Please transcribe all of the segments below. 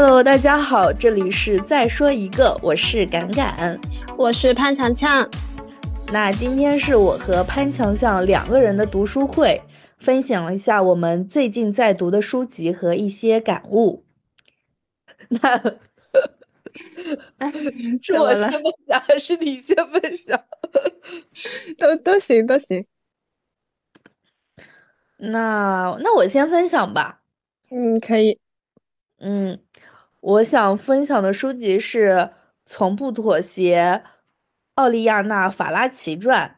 Hello，大家好，这里是再说一个，我是敢敢，我是潘强强。那今天是我和潘强强两个人的读书会，分享一下我们最近在读的书籍和一些感悟。那 是我先分享还是你先分享？都都行，都行。那那我先分享吧。嗯，可以。嗯，我想分享的书籍是《从不妥协：奥利亚娜·法拉奇传》，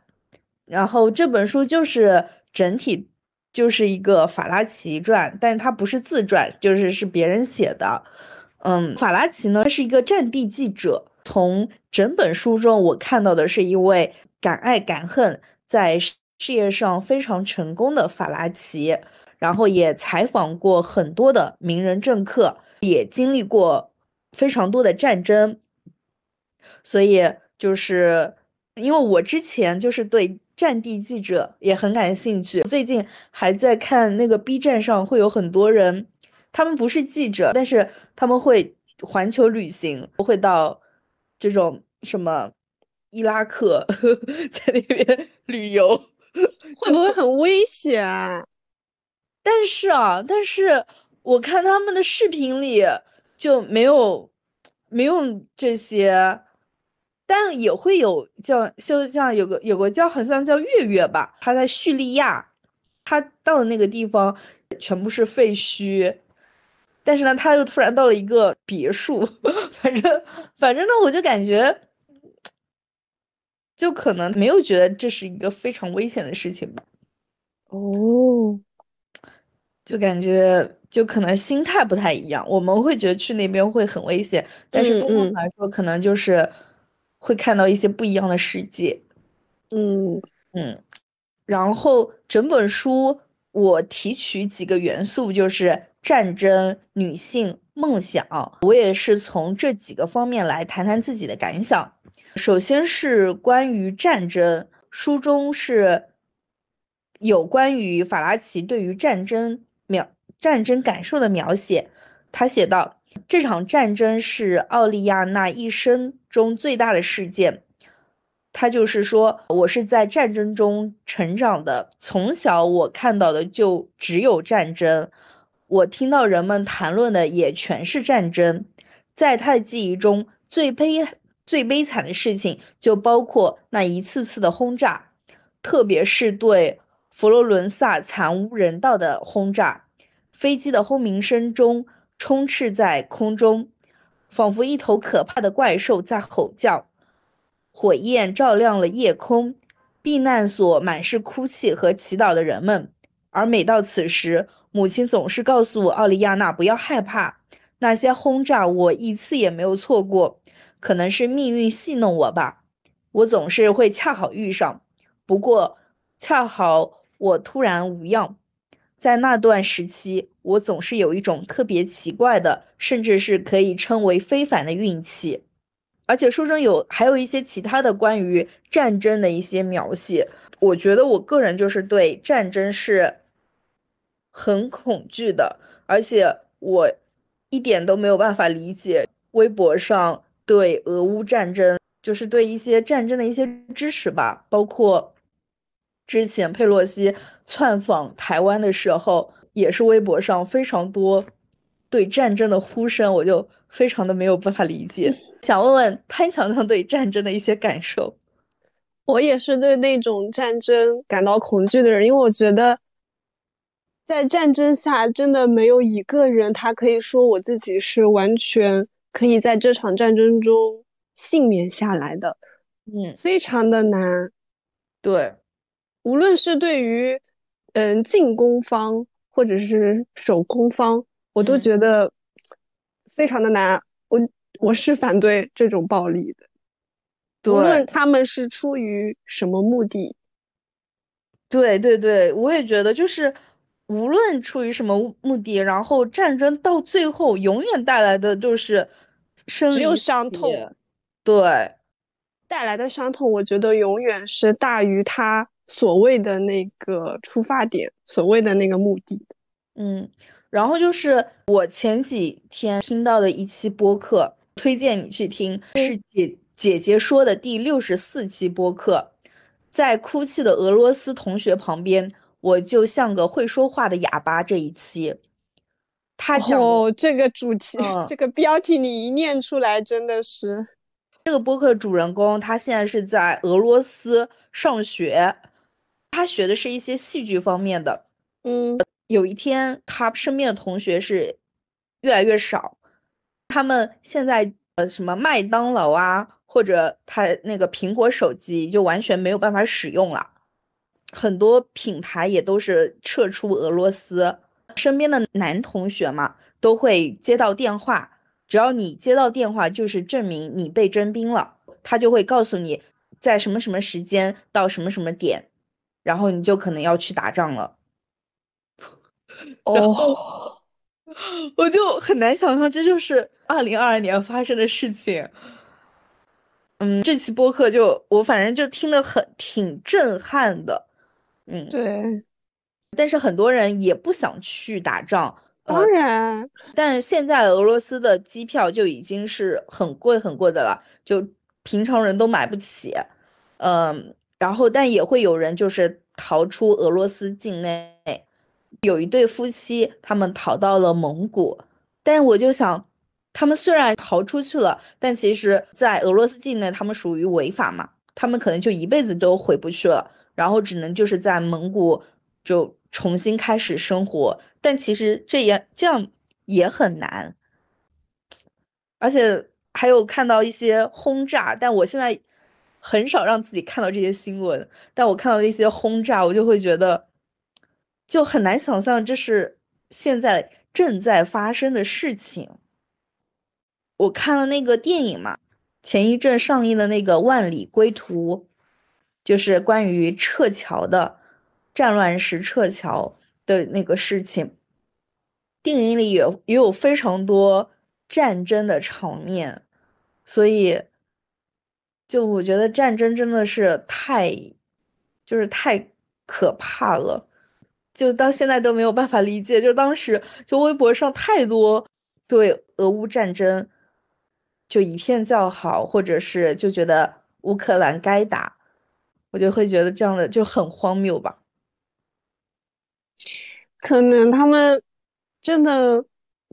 然后这本书就是整体就是一个法拉奇传，但它不是自传，就是是别人写的。嗯，法拉奇呢是一个战地记者，从整本书中我看到的是一位敢爱敢恨，在事业上非常成功的法拉奇。然后也采访过很多的名人政客，也经历过非常多的战争，所以就是因为我之前就是对战地记者也很感兴趣，最近还在看那个 B 站上会有很多人，他们不是记者，但是他们会环球旅行，会到这种什么伊拉克，在那边 旅游，会不会很危险？但是啊，但是我看他们的视频里就没有没有这些，但也会有叫就像有个有个叫好像叫月月吧，他在叙利亚，他到的那个地方全部是废墟，但是呢，他又突然到了一个别墅，反正反正呢，我就感觉就可能没有觉得这是一个非常危险的事情吧。哦。就感觉就可能心态不太一样，我们会觉得去那边会很危险，但是对我们来说，可能就是会看到一些不一样的世界。嗯嗯，然后整本书我提取几个元素，就是战争、女性、梦想，我也是从这几个方面来谈谈自己的感想。首先是关于战争，书中是有关于法拉奇对于战争。描战争感受的描写，他写道：“这场战争是奥利亚娜一生中最大的事件。他就是说，我是在战争中成长的，从小我看到的就只有战争，我听到人们谈论的也全是战争。在他的记忆中，最悲最悲惨的事情就包括那一次次的轰炸，特别是对。”佛罗伦萨惨无人道的轰炸，飞机的轰鸣声中充斥在空中，仿佛一头可怕的怪兽在吼叫。火焰照亮了夜空，避难所满是哭泣和祈祷的人们。而每到此时，母亲总是告诉奥利亚娜不要害怕，那些轰炸我一次也没有错过。可能是命运戏弄我吧，我总是会恰好遇上。不过，恰好。我突然无恙，在那段时期，我总是有一种特别奇怪的，甚至是可以称为非凡的运气。而且书中有还有一些其他的关于战争的一些描写，我觉得我个人就是对战争是很恐惧的，而且我一点都没有办法理解微博上对俄乌战争，就是对一些战争的一些支持吧，包括。之前佩洛西窜访台湾的时候，也是微博上非常多对战争的呼声，我就非常的没有办法理解。想问问潘强强对战争的一些感受。我也是对那种战争感到恐惧的人，因为我觉得在战争下，真的没有一个人他可以说我自己是完全可以在这场战争中幸免下来的。嗯，非常的难。对。无论是对于，嗯，进攻方或者是守攻方，我都觉得非常的难。我我是反对这种暴力的，无论他们是出于什么目的。对对对，我也觉得，就是无论出于什么目的，然后战争到最后永远带来的就是生只有伤痛。对，带来的伤痛，我觉得永远是大于他。所谓的那个出发点，所谓的那个目的，嗯，然后就是我前几天听到的一期播客，推荐你去听，是姐姐姐说的第六十四期播客，在哭泣的俄罗斯同学旁边，我就像个会说话的哑巴。这一期，他讲哦，这个主题，这个标题你一念出来，真的是。这个播客主人公他现在是在俄罗斯上学，他学的是一些戏剧方面的，嗯。有一天，他身边的同学是越来越少，他们现在呃什么麦当劳啊，或者他那个苹果手机就完全没有办法使用了，很多品牌也都是撤出俄罗斯。身边的男同学嘛，都会接到电话，只要你接到电话，就是证明你被征兵了，他就会告诉你在什么什么时间到什么什么点，然后你就可能要去打仗了。哦，我就很难想象这就是二零二二年发生的事情。嗯，这期播客就我反正就听得很挺震撼的。嗯，对。但是很多人也不想去打仗。当然。但是现在俄罗斯的机票就已经是很贵很贵的了，就平常人都买不起。嗯，然后但也会有人就是逃出俄罗斯境内。有一对夫妻，他们逃到了蒙古，但我就想，他们虽然逃出去了，但其实，在俄罗斯境内，他们属于违法嘛，他们可能就一辈子都回不去了，然后只能就是在蒙古就重新开始生活，但其实这也这样也很难，而且还有看到一些轰炸，但我现在很少让自己看到这些新闻，但我看到一些轰炸，我就会觉得。就很难想象这是现在正在发生的事情。我看了那个电影嘛，前一阵上映的那个《万里归途》，就是关于撤侨的战乱时撤侨的那个事情。电影里也也有非常多战争的场面，所以就我觉得战争真的是太，就是太可怕了。就到现在都没有办法理解，就当时就微博上太多对俄乌战争就一片叫好，或者是就觉得乌克兰该打，我就会觉得这样的就很荒谬吧。可能他们真的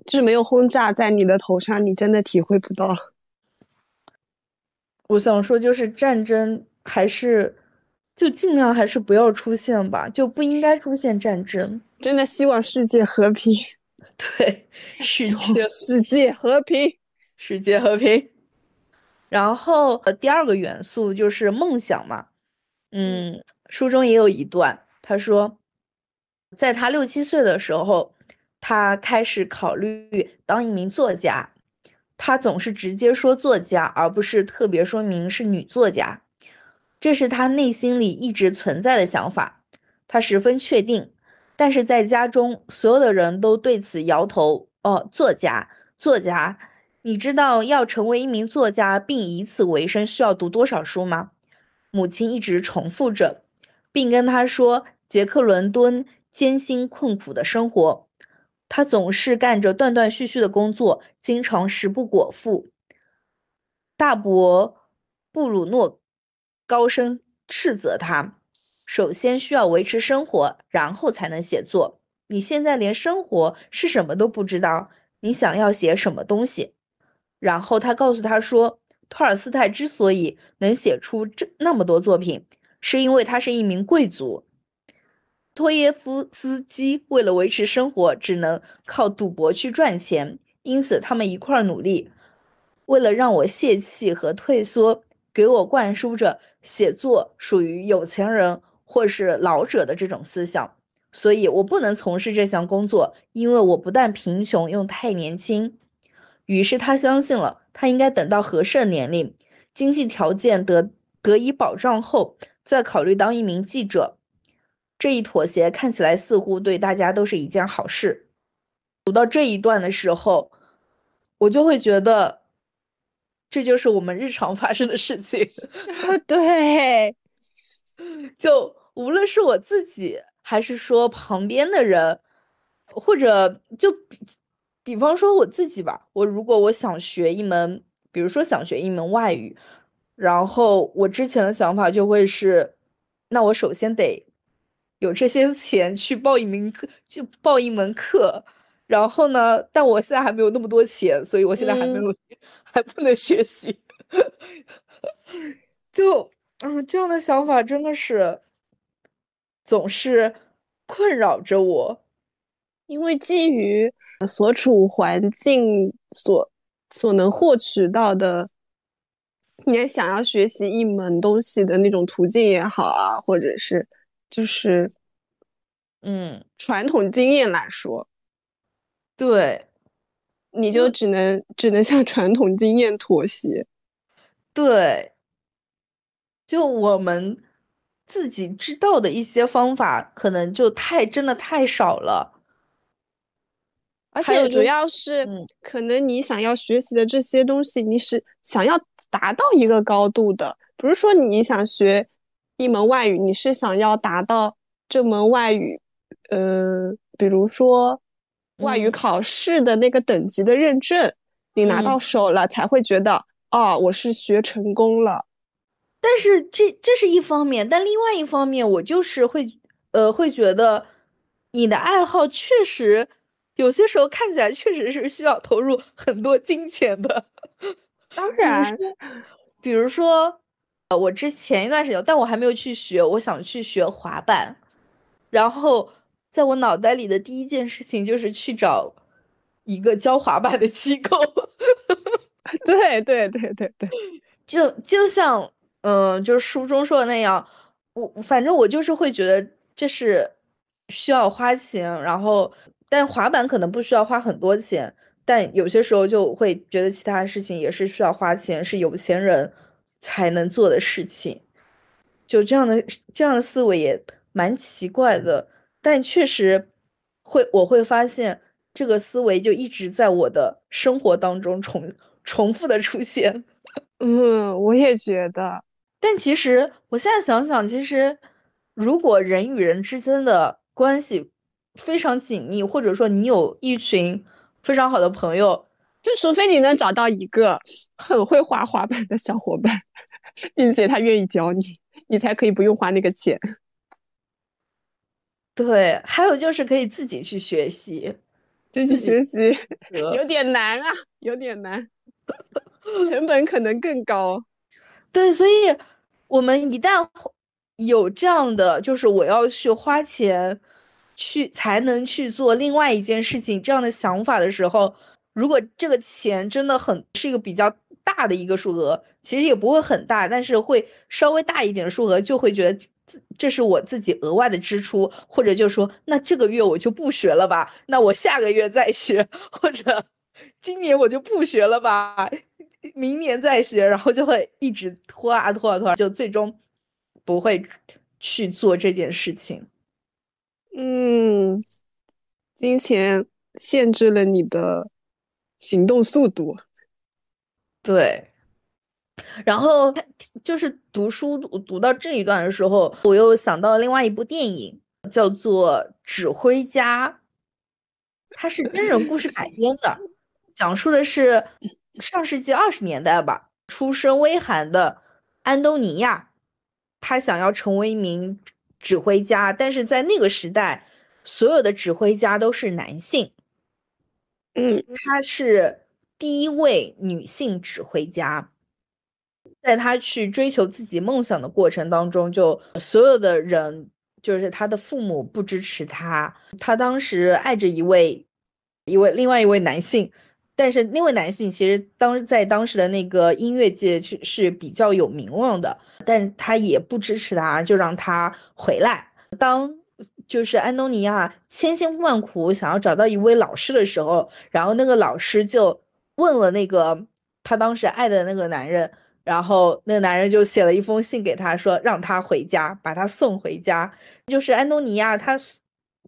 就是没有轰炸在你的头上，你真的体会不到。我想说，就是战争还是。就尽量还是不要出现吧，就不应该出现战争。真的希望世界和平。对，世界世界和平，世界和平。然后呃，第二个元素就是梦想嘛。嗯，书中也有一段，他说，在他六七岁的时候，他开始考虑当一名作家。他总是直接说作家，而不是特别说明是女作家。这是他内心里一直存在的想法，他十分确定。但是在家中，所有的人都对此摇头。哦，作家，作家，你知道要成为一名作家并以此为生需要读多少书吗？母亲一直重复着，并跟他说杰克伦敦艰辛困苦的生活。他总是干着断断续续的工作，经常食不果腹。大伯布鲁诺。高声斥责他：“首先需要维持生活，然后才能写作。你现在连生活是什么都不知道，你想要写什么东西？”然后他告诉他说：“托尔斯泰之所以能写出这那么多作品，是因为他是一名贵族。托耶夫斯基为了维持生活，只能靠赌博去赚钱，因此他们一块儿努力，为了让我泄气和退缩。”给我灌输着写作属于有钱人或是老者的这种思想，所以我不能从事这项工作，因为我不但贫穷又太年轻。于是他相信了，他应该等到合适的年龄，经济条件得得以保障后，再考虑当一名记者。这一妥协看起来似乎对大家都是一件好事。读到这一段的时候，我就会觉得。这就是我们日常发生的事情 对，就无论是我自己还是说旁边的人，或者就比比方说我自己吧，我如果我想学一门，比如说想学一门外语，然后我之前的想法就会是，那我首先得有这些钱去报一门课，就报一门课。然后呢，但我现在还没有那么多钱，所以我现在还没有 还不能学习。就嗯，这样的想法真的是总是困扰着我，因为基于所处环境所所能获取到的，你也想要学习一门东西的那种途径也好啊，或者是就是嗯传统经验来说。对，你就只能只能向传统经验妥协。对，就我们自己知道的一些方法，可能就太真的太少了。而且主要是，可能你想要学习的这些东西，你是想要达到一个高度的。不是说你想学一门外语，你是想要达到这门外语，呃，比如说。外语考试的那个等级的认证，你拿到手了才会觉得，哦，我是学成功了。但是这这是一方面，但另外一方面，我就是会，呃，会觉得你的爱好确实有些时候看起来确实是需要投入很多金钱的。当然，比如说，呃，我之前一段时间，但我还没有去学，我想去学滑板，然后。在我脑袋里的第一件事情就是去找一个教滑板的机构。对对对对对，就就像嗯，就是书中说的那样，我反正我就是会觉得这是需要花钱，然后但滑板可能不需要花很多钱，但有些时候就会觉得其他事情也是需要花钱，是有钱人才能做的事情。就这样的这样的思维也蛮奇怪的。但确实会，我会发现这个思维就一直在我的生活当中重重复的出现。嗯，我也觉得。但其实我现在想想，其实如果人与人之间的关系非常紧密，或者说你有一群非常好的朋友，就除非你能找到一个很会滑滑板的小伙伴，并且他愿意教你，你才可以不用花那个钱。对，还有就是可以自己去学习，自己学习有点难啊，有点难，成本可能更高。对，所以我们一旦有这样的，就是我要去花钱去才能去做另外一件事情这样的想法的时候，如果这个钱真的很是一个比较大的一个数额，其实也不会很大，但是会稍微大一点的数额，就会觉得。这是我自己额外的支出，或者就说，那这个月我就不学了吧，那我下个月再学，或者 今年我就不学了吧，明年再学，然后就会一直拖啊拖啊拖，就最终不会去做这件事情。嗯，金钱限制了你的行动速度。对。然后就是读书读到这一段的时候，我又想到另外一部电影，叫做《指挥家》，它是真人故事改编的，讲述的是上世纪二十年代吧，出身微寒的安东尼亚，他想要成为一名指挥家，但是在那个时代，所有的指挥家都是男性，嗯，她是第一位女性指挥家。在他去追求自己梦想的过程当中，就所有的人，就是他的父母不支持他。他当时爱着一位，一位另外一位男性，但是那位男性其实当在当时的那个音乐界是是比较有名望的，但他也不支持他，就让他回来。当就是安东尼亚千辛万苦想要找到一位老师的时候，然后那个老师就问了那个他当时爱的那个男人。然后那个男人就写了一封信给他，说让他回家，把他送回家。就是安东尼亚，他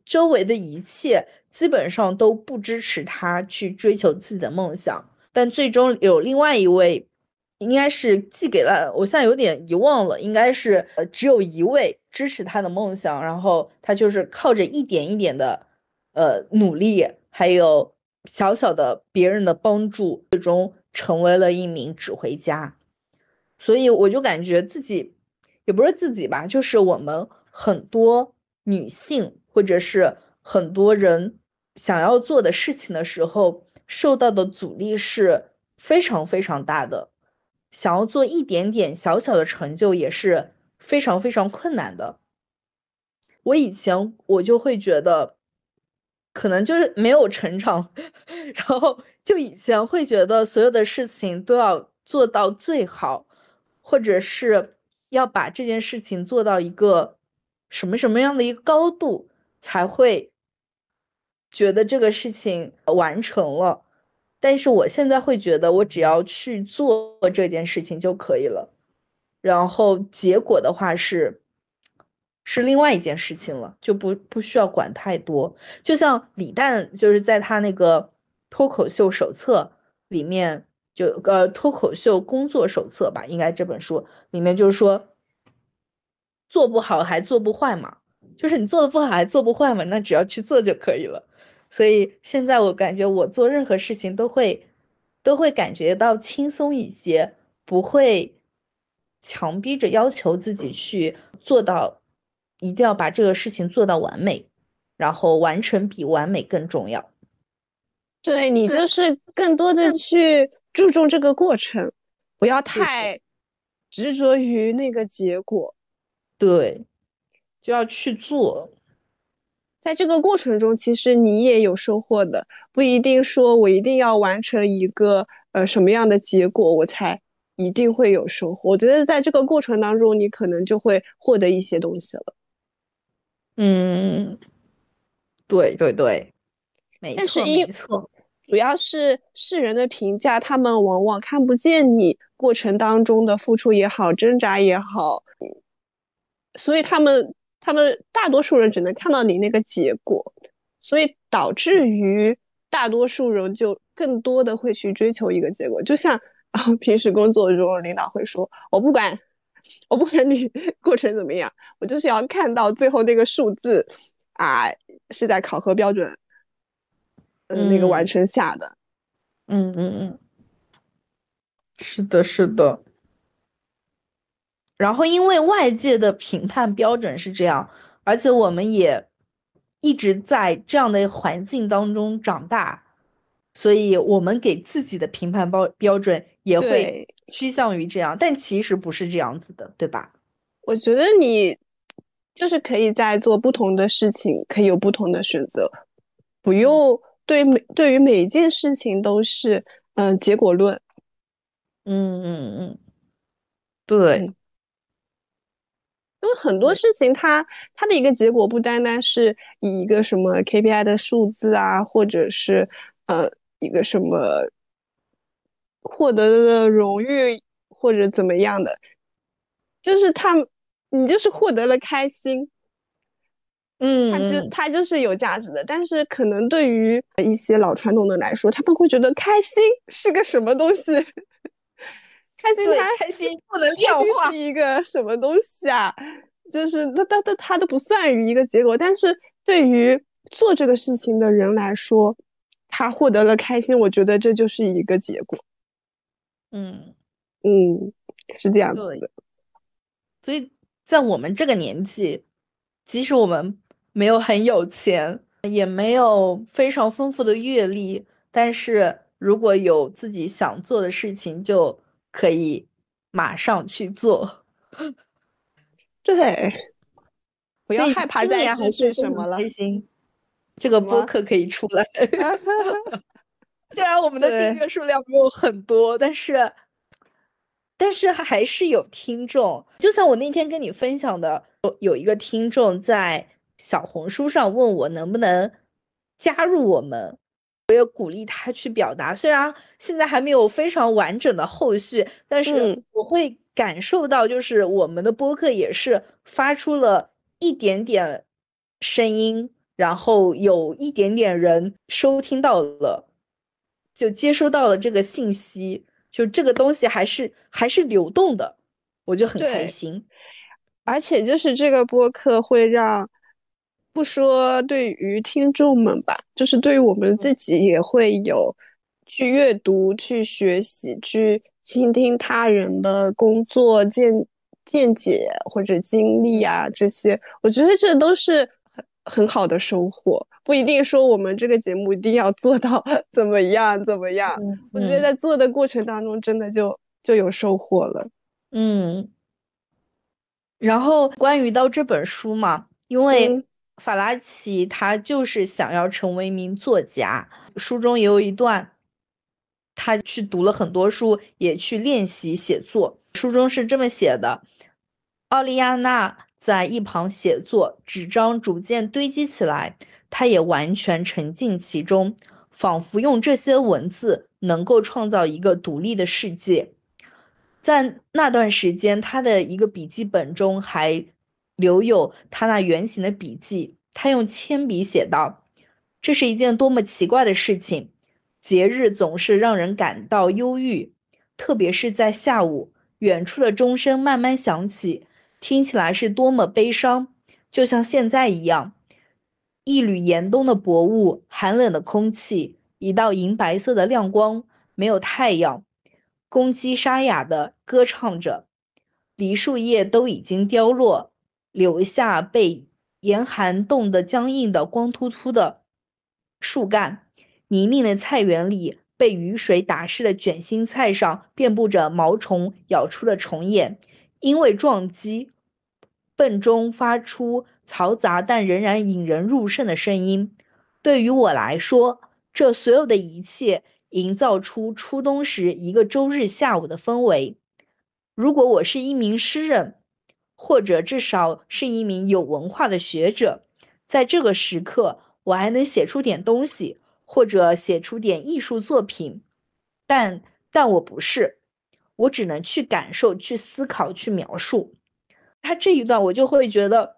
周围的一切基本上都不支持他去追求自己的梦想。但最终有另外一位，应该是寄给了，我现在有点遗忘了，应该是呃只有一位支持他的梦想。然后他就是靠着一点一点的呃努力，还有小小的别人的帮助，最终成为了一名指挥家。所以我就感觉自己也不是自己吧，就是我们很多女性或者是很多人想要做的事情的时候，受到的阻力是非常非常大的。想要做一点点小小的成就也是非常非常困难的。我以前我就会觉得，可能就是没有成长，然后就以前会觉得所有的事情都要做到最好，或者是要把这件事情做到一个什么什么样的一个高度，才会觉得这个事情完成了。但是我现在会觉得，我只要去做这件事情就可以了，然后结果的话是，是另外一件事情了，就不不需要管太多。就像李诞就是在他那个脱口秀手册里面，就呃脱口秀工作手册吧，应该这本书里面就是说，做不好还做不坏嘛，就是你做的不好还做不坏嘛，那只要去做就可以了。所以现在我感觉我做任何事情都会，都会感觉到轻松一些，不会强逼着要求自己去做到，一定要把这个事情做到完美，然后完成比完美更重要。对你就是更多的去注重这个过程，不要太执着于那个结果。对，就要去做。在这个过程中，其实你也有收获的，不一定说我一定要完成一个呃什么样的结果，我才一定会有收获。我觉得在这个过程当中，你可能就会获得一些东西了。嗯，对对对，没错没错。主要是世人的评价，他们往往看不见你过程当中的付出也好，挣扎也好，所以他们。他们大多数人只能看到你那个结果，所以导致于大多数人就更多的会去追求一个结果。就像啊，平时工作中，领导会说：“我不管，我不管你 过程怎么样，我就是要看到最后那个数字啊，是在考核标准，嗯，那个完成下的。”嗯嗯嗯，是的，是的。然后，因为外界的评判标准是这样，而且我们也一直在这样的环境当中长大，所以我们给自己的评判标标准也会趋向于这样。但其实不是这样子的，对吧？我觉得你就是可以在做不同的事情，可以有不同的选择，不用对每对于每一件事情都是嗯结果论。嗯嗯嗯，对。因为很多事情，它它的一个结果不单单是以一个什么 KPI 的数字啊，或者是呃一个什么获得的荣誉或者怎么样的，就是他你就是获得了开心，嗯，他就他就是有价值的。但是可能对于一些老传统的来说，他们会觉得开心是个什么东西。开心，他开心不能量化是一个什么东西啊？就是他他他他都不算于一个结果，但是对于做这个事情的人来说，他获得了开心，我觉得这就是一个结果。嗯嗯，是这样子的。所以在我们这个年纪，即使我们没有很有钱，也没有非常丰富的阅历，但是如果有自己想做的事情，就。可以马上去做，对，不要害怕再失去什么了。开心，这个播客可以出来。虽然我们的订阅数量没有很多，但是，但是还是有听众。就像我那天跟你分享的，有一个听众在小红书上问我能不能加入我们。我也鼓励他去表达，虽然现在还没有非常完整的后续，但是我会感受到，就是我们的播客也是发出了一点点声音，然后有一点点人收听到了，就接收到了这个信息，就这个东西还是还是流动的，我就很开心。而且就是这个播客会让不说对于听众们吧，就是对于我们自己也会有去阅读、去学习、去倾听他人的工作见见解或者经历啊这些，我觉得这都是很很好的收获。不一定说我们这个节目一定要做到怎么样怎么样，我觉得在做的过程当中真的就就有收获了。嗯，然后关于到这本书嘛，因为。法拉奇他就是想要成为一名作家，书中也有一段，他去读了很多书，也去练习写作。书中是这么写的：奥利亚娜在一旁写作，纸张逐渐堆积起来，他也完全沉浸其中，仿佛用这些文字能够创造一个独立的世界。在那段时间，他的一个笔记本中还。留有他那圆形的笔记，他用铅笔写道：“这是一件多么奇怪的事情！节日总是让人感到忧郁，特别是在下午，远处的钟声慢慢响起，听起来是多么悲伤，就像现在一样。一缕严冬的薄雾，寒冷的空气，一道银白色的亮光，没有太阳。公鸡沙哑地歌唱着，梨树叶都已经凋落。”留下被严寒冻得僵硬的光秃秃的树干，泥泞的菜园里，被雨水打湿的卷心菜上遍布着毛虫咬出的虫眼，因为撞击，粪中发出嘈杂但仍然引人入胜的声音。对于我来说，这所有的一切营造出初冬时一个周日下午的氛围。如果我是一名诗人。或者至少是一名有文化的学者，在这个时刻，我还能写出点东西，或者写出点艺术作品，但但我不是，我只能去感受、去思考、去描述。他这一段，我就会觉得，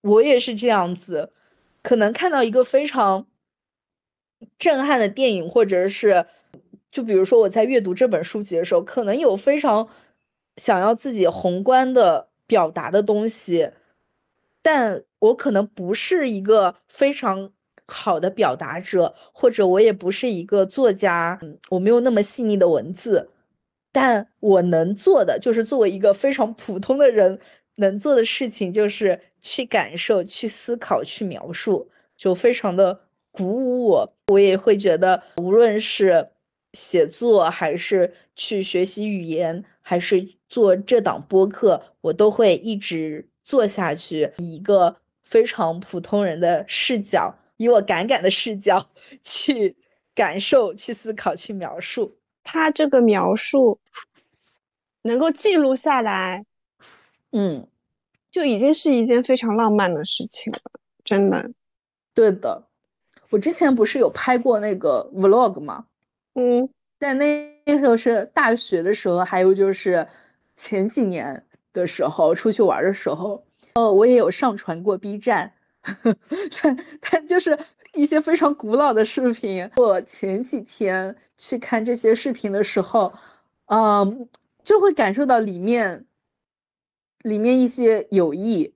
我也是这样子，可能看到一个非常震撼的电影，或者是，就比如说我在阅读这本书籍的时候，可能有非常想要自己宏观的。表达的东西，但我可能不是一个非常好的表达者，或者我也不是一个作家，我没有那么细腻的文字，但我能做的就是作为一个非常普通的人能做的事情，就是去感受、去思考、去描述，就非常的鼓舞我。我也会觉得，无论是写作，还是去学习语言，还是。做这档播客，我都会一直做下去。以一个非常普通人的视角，以我敢敢的视角 去感受、去思考、去描述。他这个描述能够记录下来，嗯，就已经是一件非常浪漫的事情了。真的，对的。我之前不是有拍过那个 vlog 吗？嗯，在那那时候是大学的时候，还有就是。前几年的时候出去玩的时候，呃，我也有上传过 B 站，但但就是一些非常古老的视频。我前几天去看这些视频的时候，嗯，就会感受到里面里面一些友谊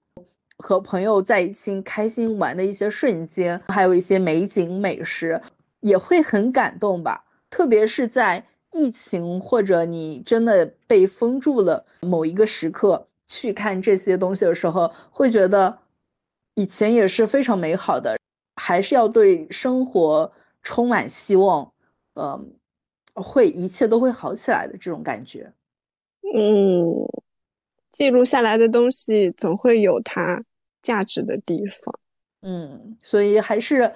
和朋友在一起开心玩的一些瞬间，还有一些美景美食，也会很感动吧，特别是在。疫情或者你真的被封住了某一个时刻去看这些东西的时候，会觉得以前也是非常美好的，还是要对生活充满希望，嗯，会一切都会好起来的这种感觉。嗯，记录下来的东西总会有它价值的地方。嗯，所以还是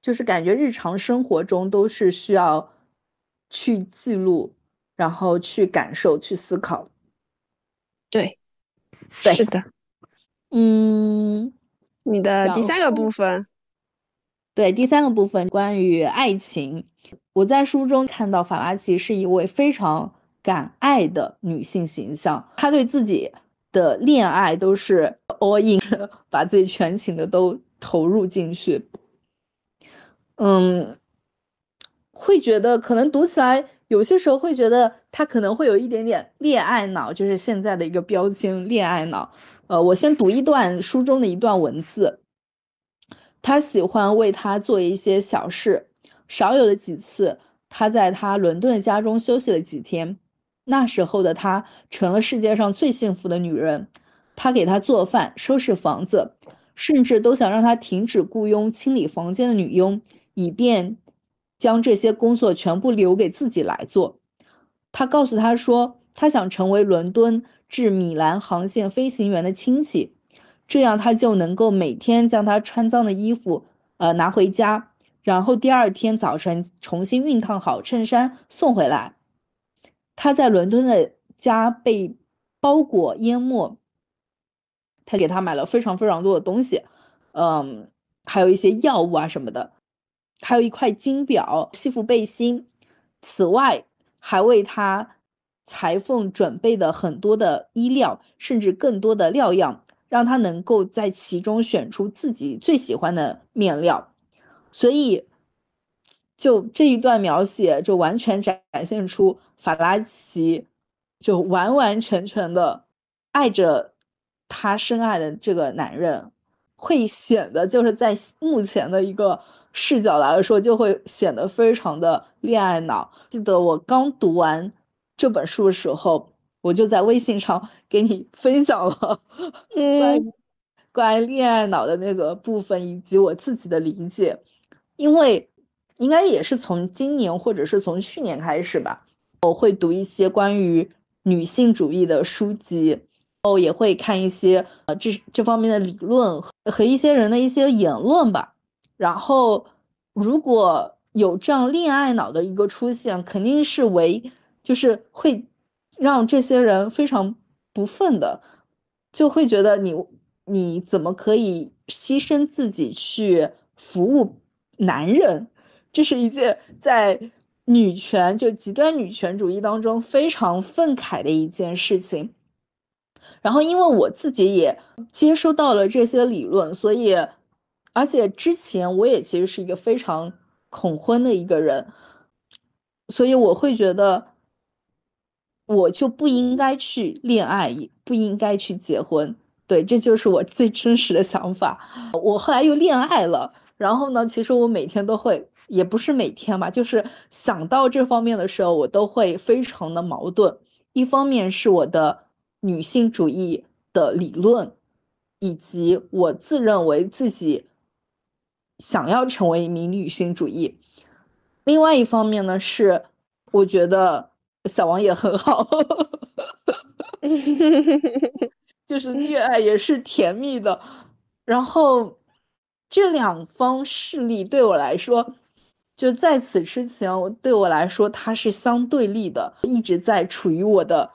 就是感觉日常生活中都是需要。去记录，然后去感受，去思考。对，是的。嗯，你的第三个部分，对，第三个部分关于爱情。我在书中看到法拉奇是一位非常敢爱的女性形象，她对自己的恋爱都是 all in，把自己全情的都投入进去。嗯。会觉得可能读起来有些时候会觉得他可能会有一点点恋爱脑，就是现在的一个标签恋爱脑。呃，我先读一段书中的一段文字，他喜欢为他做一些小事。少有的几次，他在他伦敦的家中休息了几天。那时候的他成了世界上最幸福的女人。他给她做饭、收拾房子，甚至都想让他停止雇佣清理房间的女佣，以便将这些工作全部留给自己来做。他告诉他说，他想成为伦敦至米兰航线飞行员的亲戚，这样他就能够每天将他穿脏的衣服呃拿回家。然后第二天早晨重新熨烫好衬衫送回来。他在伦敦的家被包裹淹没。他给他买了非常非常多的东西，嗯，还有一些药物啊什么的，还有一块金表、西服背心。此外，还为他裁缝准备的很多的衣料，甚至更多的料样，让他能够在其中选出自己最喜欢的面料。所以，就这一段描写，就完全展现出法拉奇就完完全全的爱着他深爱的这个男人，会显得就是在目前的一个视角来说，就会显得非常的恋爱脑。记得我刚读完这本书的时候，我就在微信上给你分享了关于关于恋爱脑的那个部分，以及我自己的理解。因为应该也是从今年或者是从去年开始吧，我会读一些关于女性主义的书籍，哦，也会看一些呃这这方面的理论和一些人的一些言论吧。然后如果有这样恋爱脑的一个出现，肯定是为就是会让这些人非常不忿的，就会觉得你你怎么可以牺牲自己去服务？男人，这是一件在女权就极端女权主义当中非常愤慨的一件事情。然后，因为我自己也接收到了这些理论，所以，而且之前我也其实是一个非常恐婚的一个人，所以我会觉得，我就不应该去恋爱，不应该去结婚。对，这就是我最真实的想法。我后来又恋爱了。然后呢，其实我每天都会，也不是每天吧，就是想到这方面的时候，我都会非常的矛盾。一方面是我的女性主义的理论，以及我自认为自己想要成为一名女性主义；另外一方面呢，是我觉得小王也很好，就是恋爱也是甜蜜的，然后。这两方势力对我来说，就在此之前，对我来说它是相对立的，一直在处于我的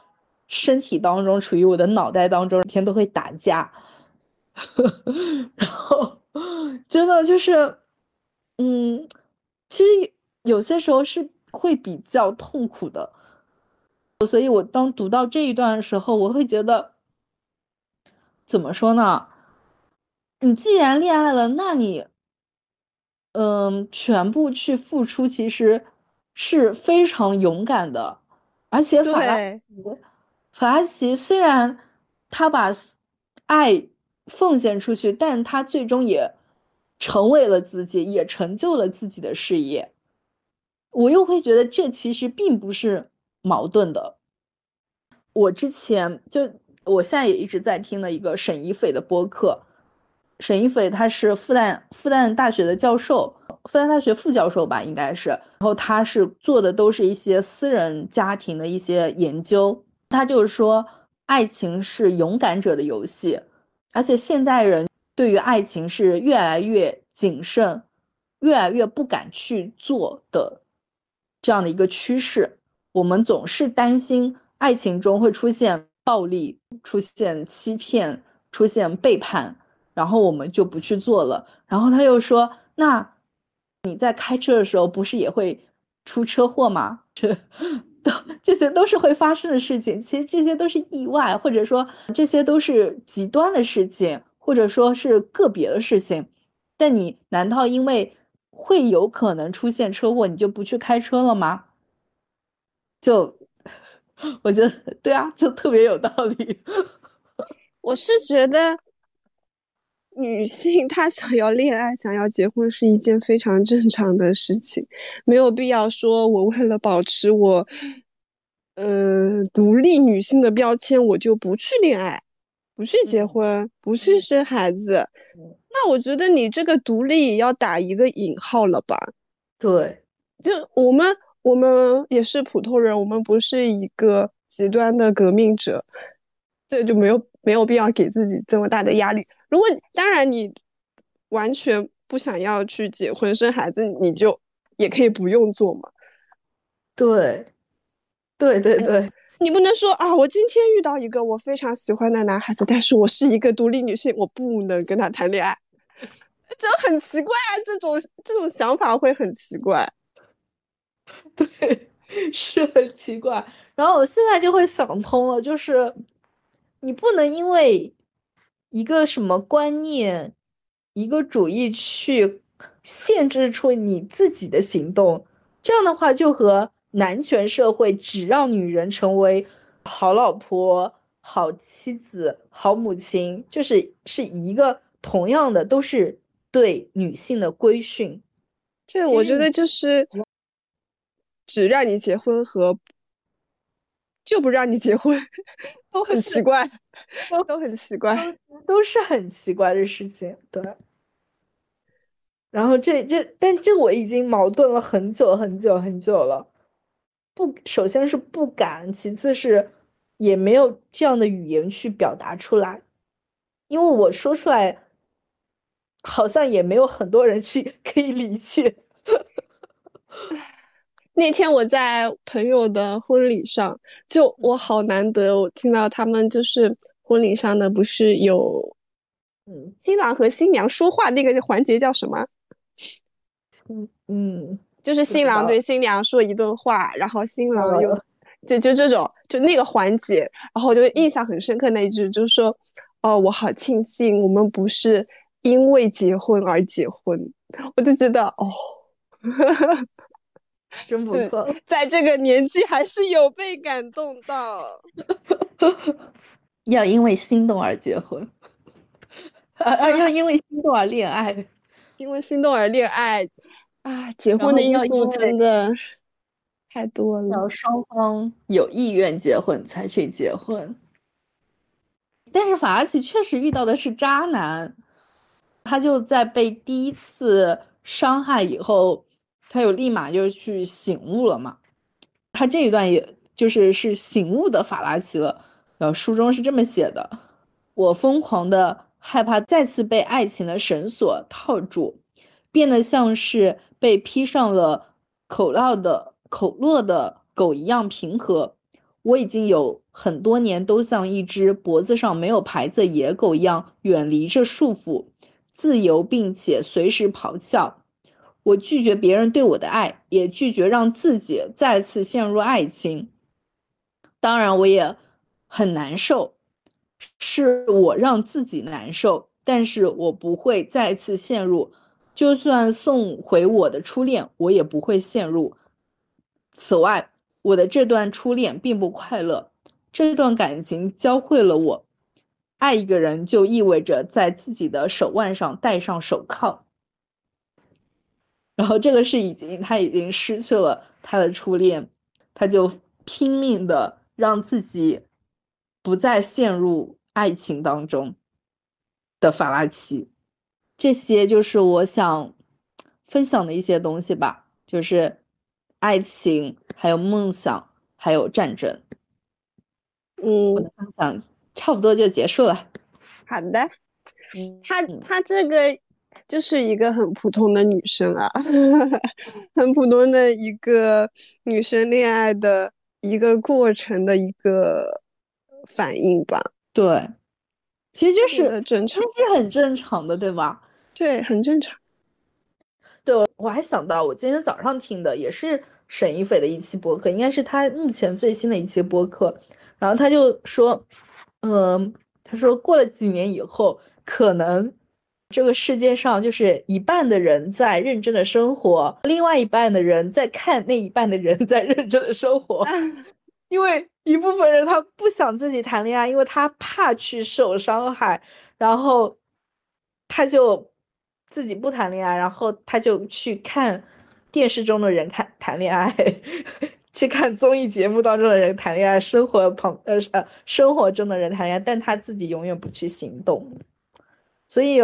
身体当中，处于我的脑袋当中，每天都会打架，然后真的就是，嗯，其实有些时候是会比较痛苦的，所以我当读到这一段的时候，我会觉得，怎么说呢？你既然恋爱了，那你，嗯，全部去付出，其实是非常勇敢的。而且法拉奇，法拉奇虽然他把爱奉献出去，但他最终也成为了自己，也成就了自己的事业。我又会觉得这其实并不是矛盾的。我之前就，我现在也一直在听的一个沈一斐的播客。沈一斐他是复旦复旦大学的教授，复旦大学副教授吧，应该是。然后他是做的都是一些私人家庭的一些研究。他就是说，爱情是勇敢者的游戏，而且现在人对于爱情是越来越谨慎，越来越不敢去做的这样的一个趋势。我们总是担心爱情中会出现暴力、出现欺骗、出现背叛。然后我们就不去做了。然后他又说：“那你在开车的时候，不是也会出车祸吗？这都这些都是会发生的事情。其实这些都是意外，或者说这些都是极端的事情，或者说是个别的事情。但你难道因为会有可能出现车祸，你就不去开车了吗？就 我觉得对啊，就特别有道理。我是觉得。女性她想要恋爱、想要结婚是一件非常正常的事情，没有必要说我为了保持我，呃，独立女性的标签，我就不去恋爱，不去结婚，不去生孩子。那我觉得你这个独立也要打一个引号了吧？对，就我们我们也是普通人，我们不是一个极端的革命者，对，就没有没有必要给自己这么大的压力。如果当然你完全不想要去结婚生孩子，你就也可以不用做嘛。对，对对对，你不能说啊，我今天遇到一个我非常喜欢的男孩子，但是我是一个独立女性，我不能跟他谈恋爱，这很奇怪啊，这种这种想法会很奇怪。对，是很奇怪。然后我现在就会想通了，就是你不能因为。一个什么观念，一个主义去限制出你自己的行动，这样的话就和男权社会只让女人成为好老婆、好妻子、好母亲，就是是一个同样的，都是对女性的规训。对，我觉得就是只让你结婚和。就不让你结婚，都很奇怪，都都很奇怪，都是很奇怪的事情。对，然后这这，但这我已经矛盾了很久很久很久了。不，首先是不敢，其次是也没有这样的语言去表达出来，因为我说出来，好像也没有很多人去 可以理解。那天我在朋友的婚礼上，就我好难得，我听到他们就是婚礼上的不是有，嗯，新郎和新娘说话那个环节叫什么？嗯嗯，就是新郎对新娘说一顿话，然后新郎又，就就这种，就那个环节，然后我就印象很深刻那一句，就是说，哦，我好庆幸我们不是因为结婚而结婚，我就觉得哦。真不错，在这个年纪还是有被感动到。要因为心动而结婚，啊，要因为心动而恋爱，因为心动而恋爱啊！结婚的因素真的太多了。要双方有意愿结婚才去结婚。但是法拉奇确实遇到的是渣男，他就在被第一次伤害以后。他有立马就去醒悟了嘛？他这一段也就是是醒悟的法拉奇了。呃书中是这么写的：我疯狂的害怕再次被爱情的绳索套住，变得像是被披上了口烙的口烙的狗一样平和。我已经有很多年都像一只脖子上没有牌子野狗一样远离着束缚，自由并且随时咆哮。我拒绝别人对我的爱，也拒绝让自己再次陷入爱情。当然，我也很难受，是我让自己难受。但是我不会再次陷入，就算送回我的初恋，我也不会陷入。此外，我的这段初恋并不快乐。这段感情教会了我，爱一个人就意味着在自己的手腕上戴上手铐。然后这个是已经他已经失去了他的初恋，他就拼命的让自己不再陷入爱情当中的法拉奇，这些就是我想分享的一些东西吧，就是爱情，还有梦想，还有战争。嗯，我的分享差不多就结束了。好的，他他这个。就是一个很普通的女生啊，很普通的一个女生恋爱的一个过程的一个反应吧。对，其实就是正常，是很正常的，对吧？对，很正常。对，我还想到我今天早上听的也是沈一斐的一期播客，应该是他目前最新的一期播客。然后他就说，嗯，他说过了几年以后，可能。这个世界上就是一半的人在认真的生活，另外一半的人在看那一半的人在认真的生活。因为一部分人他不想自己谈恋爱，因为他怕去受伤害，然后他就自己不谈恋爱，然后他就去看电视中的人看谈恋爱，去看综艺节目当中的人谈恋爱，生活旁呃呃生活中的人谈恋爱，但他自己永远不去行动。所以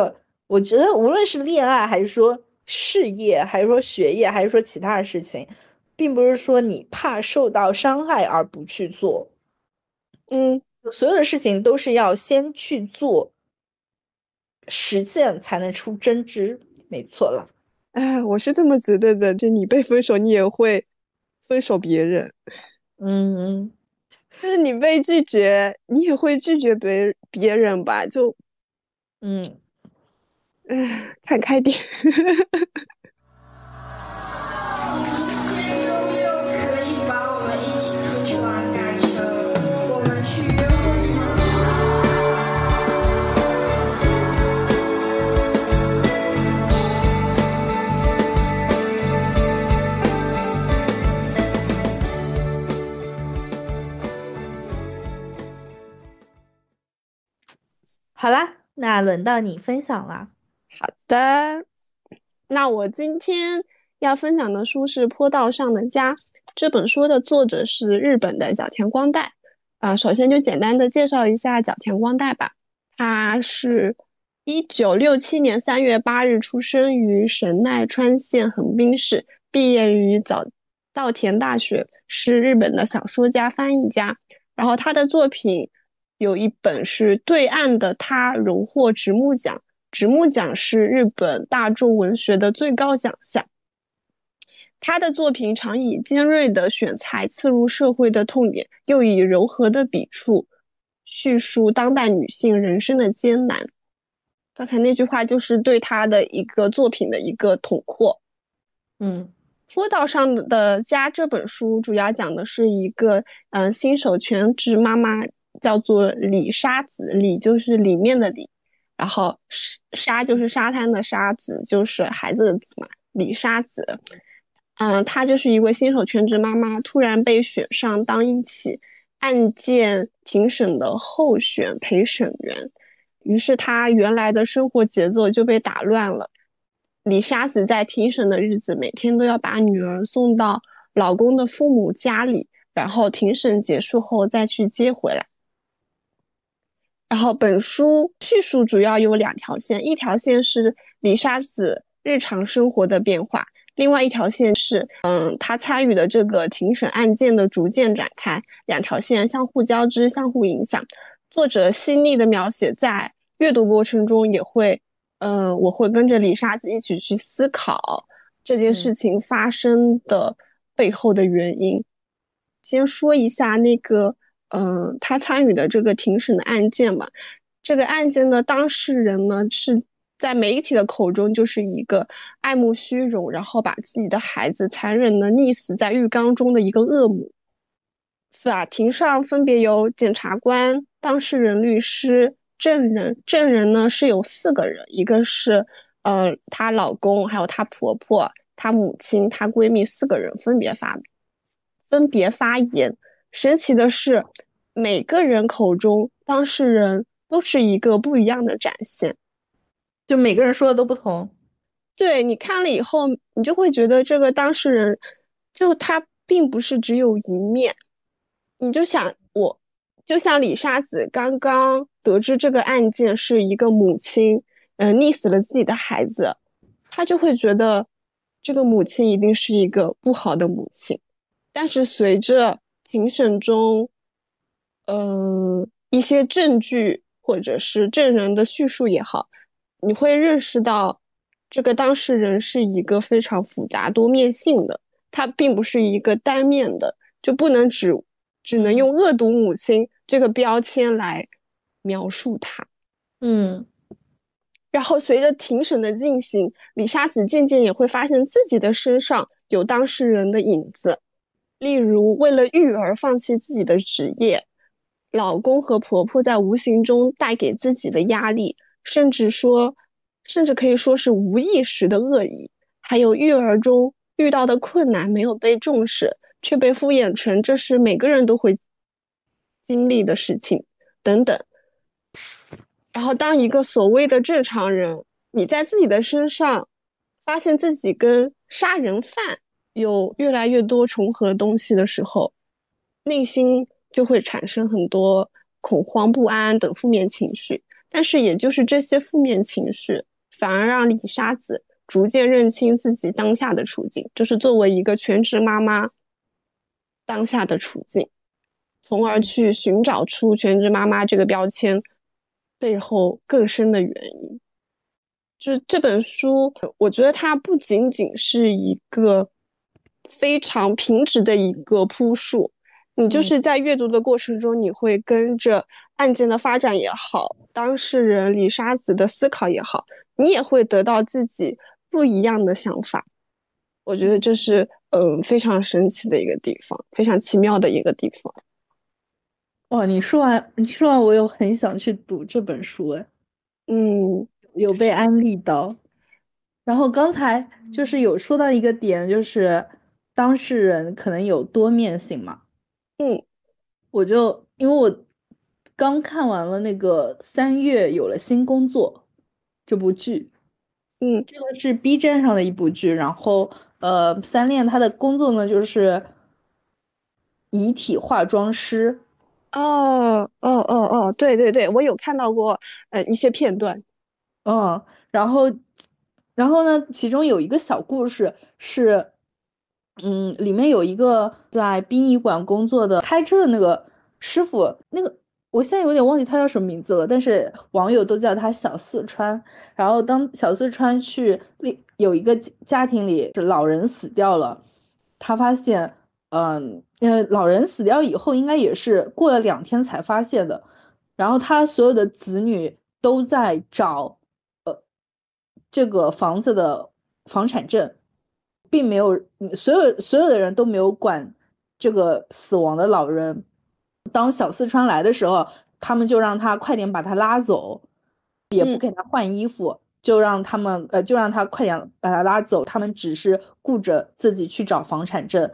我觉得，无论是恋爱，还是说事业，还是说学业，还是说其他的事情，并不是说你怕受到伤害而不去做。嗯，所有的事情都是要先去做。实践才能出真知，没错了。哎，我是这么觉得的，就你被分手，你也会分手别人。嗯，就是你被拒绝，你也会拒绝别别人吧？就，嗯，哎，嗯看开点。好啦，那轮到你分享了。好的，那我今天要分享的书是《坡道上的家》。这本书的作者是日本的角田光代。啊，首先就简单的介绍一下角田光代吧。他是一九六七年三月八日出生于神奈川县横滨市，毕业于早稻田大学，是日本的小说家、翻译家。然后他的作品。有一本是《对岸的他》，荣获直木奖。直木奖是日本大众文学的最高奖项。他的作品常以尖锐的选材刺入社会的痛点，又以柔和的笔触叙述当代女性人生的艰难。刚才那句话就是对他的一个作品的一个统括。嗯，《坡道上的家》这本书主要讲的是一个嗯新手全职妈妈。叫做里沙子，里就是里面的里，然后沙就是沙滩的沙子，就是孩子的子嘛。李沙子，嗯，她就是一位新手全职妈妈，突然被选上当一起案件庭审的候选陪审员，于是她原来的生活节奏就被打乱了。李沙子在庭审的日子，每天都要把女儿送到老公的父母家里，然后庭审结束后再去接回来。然后本书叙述主要有两条线，一条线是李沙子日常生活的变化，另外一条线是，嗯，他参与的这个庭审案件的逐渐展开，两条线相互交织、相互影响。作者细腻的描写，在阅读过程中也会，嗯，我会跟着李沙子一起去思考这件事情发生的背后的原因。先说一下那个。嗯，他参与的这个庭审的案件嘛，这个案件的当事人呢是在媒体的口中就是一个爱慕虚荣，然后把自己的孩子残忍的溺死在浴缸中的一个恶母。法庭上分别由检察官、当事人、律师、证人，证人呢是有四个人，一个是呃她老公，还有她婆婆、她母亲、她闺蜜四个人分别发分别发言。神奇的是，每个人口中当事人都是一个不一样的展现，就每个人说的都不同。对你看了以后，你就会觉得这个当事人，就他并不是只有一面。你就想，我就像李沙子刚刚得知这个案件是一个母亲，嗯，溺死了自己的孩子，他就会觉得这个母亲一定是一个不好的母亲。但是随着庭审中，嗯，一些证据或者是证人的叙述也好，你会认识到这个当事人是一个非常复杂多面性的，他并不是一个单面的，就不能只只能用恶毒母亲这个标签来描述他。嗯，然后随着庭审的进行，李沙子渐渐也会发现自己的身上有当事人的影子。例如，为了育儿放弃自己的职业，老公和婆婆在无形中带给自己的压力，甚至说，甚至可以说是无意识的恶意。还有育儿中遇到的困难没有被重视，却被敷衍成这是每个人都会经历的事情等等。然后，当一个所谓的正常人你在自己的身上发现自己跟杀人犯有越来越多重合东西的时候，内心就会产生很多恐慌、不安等负面情绪。但是，也就是这些负面情绪，反而让李沙子逐渐认清自己当下的处境，就是作为一个全职妈妈当下的处境，从而去寻找出全职妈妈这个标签背后更深的原因。就是这本书，我觉得它不仅仅是一个非常平直的一个铺述，你就是在阅读的过程中，你会跟着。案件的发展也好，当事人李沙子的思考也好，你也会得到自己不一样的想法。我觉得这是嗯非常神奇的一个地方，非常奇妙的一个地方。哇，你说完你说完，我又很想去读这本书哎。嗯，有被安利到。然后刚才就是有说到一个点，就是当事人可能有多面性嘛。嗯，我就因为我。刚看完了那个三月有了新工作这部剧，嗯，这个是 B 站上的一部剧，然后呃，三恋他的工作呢就是遗体化妆师。哦哦哦哦，对对对，我有看到过呃一些片段，嗯，然后然后呢，其中有一个小故事是，嗯，里面有一个在殡仪馆工作的开车的那个师傅，那个。我现在有点忘记他叫什么名字了，但是网友都叫他小四川。然后当小四川去另有一个家庭里，是老人死掉了，他发现，嗯，呃，老人死掉以后，应该也是过了两天才发现的。然后他所有的子女都在找，呃，这个房子的房产证，并没有所有所有的人都没有管这个死亡的老人。当小四川来的时候，他们就让他快点把他拉走，也不给他换衣服，就让他们呃，就让他快点把他拉走。他们只是顾着自己去找房产证。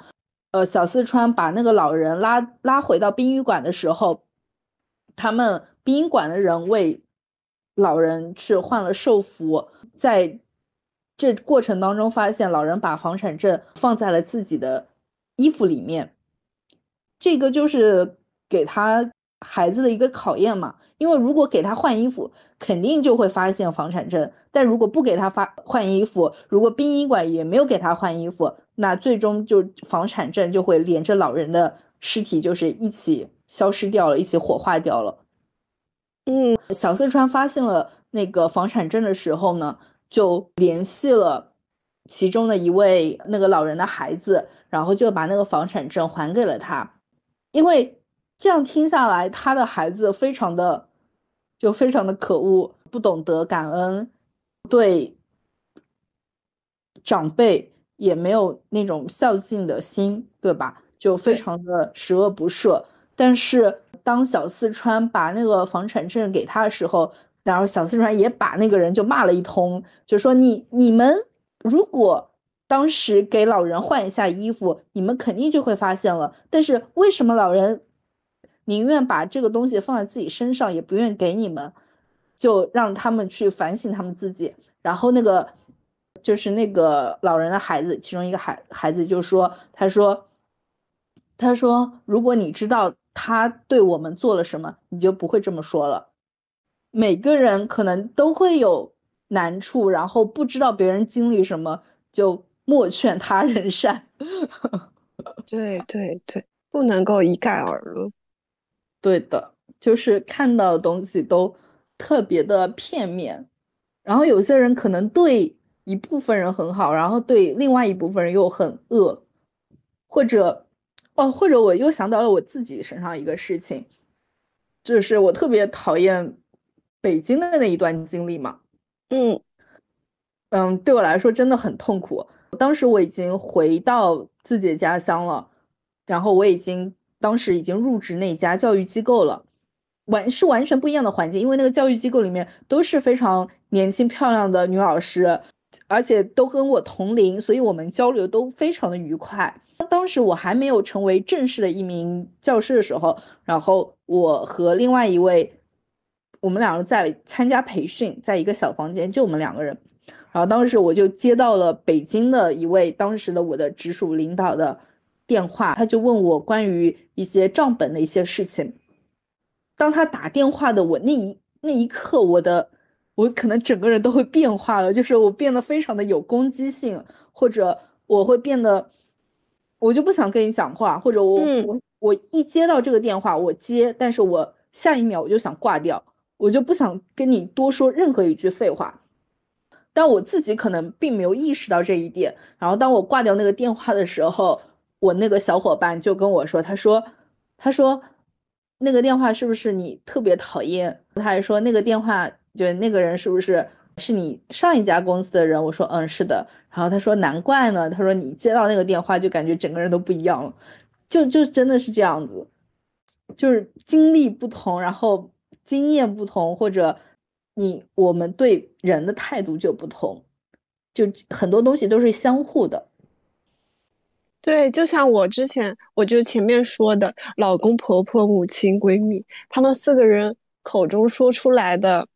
呃，小四川把那个老人拉拉回到殡仪馆的时候，他们殡仪馆的人为老人去换了寿服，在这过程当中发现老人把房产证放在了自己的衣服里面，这个就是。给他孩子的一个考验嘛，因为如果给他换衣服，肯定就会发现房产证；但如果不给他发换衣服，如果殡仪馆也没有给他换衣服，那最终就房产证就会连着老人的尸体，就是一起消失掉了，一起火化掉了。嗯，小四川发现了那个房产证的时候呢，就联系了其中的一位那个老人的孩子，然后就把那个房产证还给了他，因为。这样听下来，他的孩子非常的，就非常的可恶，不懂得感恩，对长辈也没有那种孝敬的心，对吧？就非常的十恶不赦。但是当小四川把那个房产证给他的时候，然后小四川也把那个人就骂了一通，就说你你们如果当时给老人换一下衣服，你们肯定就会发现了。但是为什么老人？宁愿把这个东西放在自己身上，也不愿意给你们，就让他们去反省他们自己。然后那个就是那个老人的孩子，其中一个孩孩子就说：“他说，他说，如果你知道他对我们做了什么，你就不会这么说了。每个人可能都会有难处，然后不知道别人经历什么，就莫劝他人善。对对对，不能够一概而论。”对的，就是看到的东西都特别的片面，然后有些人可能对一部分人很好，然后对另外一部分人又很恶，或者哦，或者我又想到了我自己身上一个事情，就是我特别讨厌北京的那一段经历嘛，嗯嗯，对我来说真的很痛苦。当时我已经回到自己的家乡了，然后我已经。当时已经入职那家教育机构了，完是完全不一样的环境，因为那个教育机构里面都是非常年轻漂亮的女老师，而且都跟我同龄，所以我们交流都非常的愉快。当时我还没有成为正式的一名教师的时候，然后我和另外一位我们两个在参加培训，在一个小房间，就我们两个人。然后当时我就接到了北京的一位当时的我的直属领导的电话，他就问我关于一些账本的一些事情。当他打电话的我那一那一刻，我的我可能整个人都会变化了，就是我变得非常的有攻击性，或者我会变得我就不想跟你讲话，或者我我我一接到这个电话我接，但是我下一秒我就想挂掉，我就不想跟你多说任何一句废话。但我自己可能并没有意识到这一点。然后当我挂掉那个电话的时候，我那个小伙伴就跟我说：“他说，他说，那个电话是不是你特别讨厌？他还说那个电话就那个人是不是是你上一家公司的人？我说嗯是的。然后他说难怪呢。他说你接到那个电话就感觉整个人都不一样了，就就真的是这样子，就是经历不同，然后经验不同，或者。”你我们对人的态度就不同，就很多东西都是相互的。对，就像我之前，我就前面说的，老公、婆婆、母亲、闺蜜，他们四个人口中说出来的，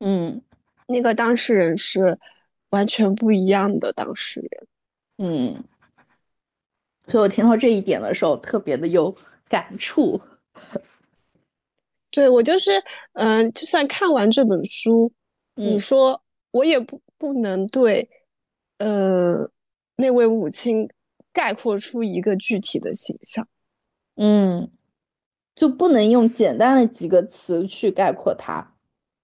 嗯，那个当事人是完全不一样的当事人。嗯，所以我听到这一点的时候，特别的有感触。对我就是，嗯，就算看完这本书，你说我也不不能对，呃，那位母亲概括出一个具体的形象，嗯，就不能用简单的几个词去概括她。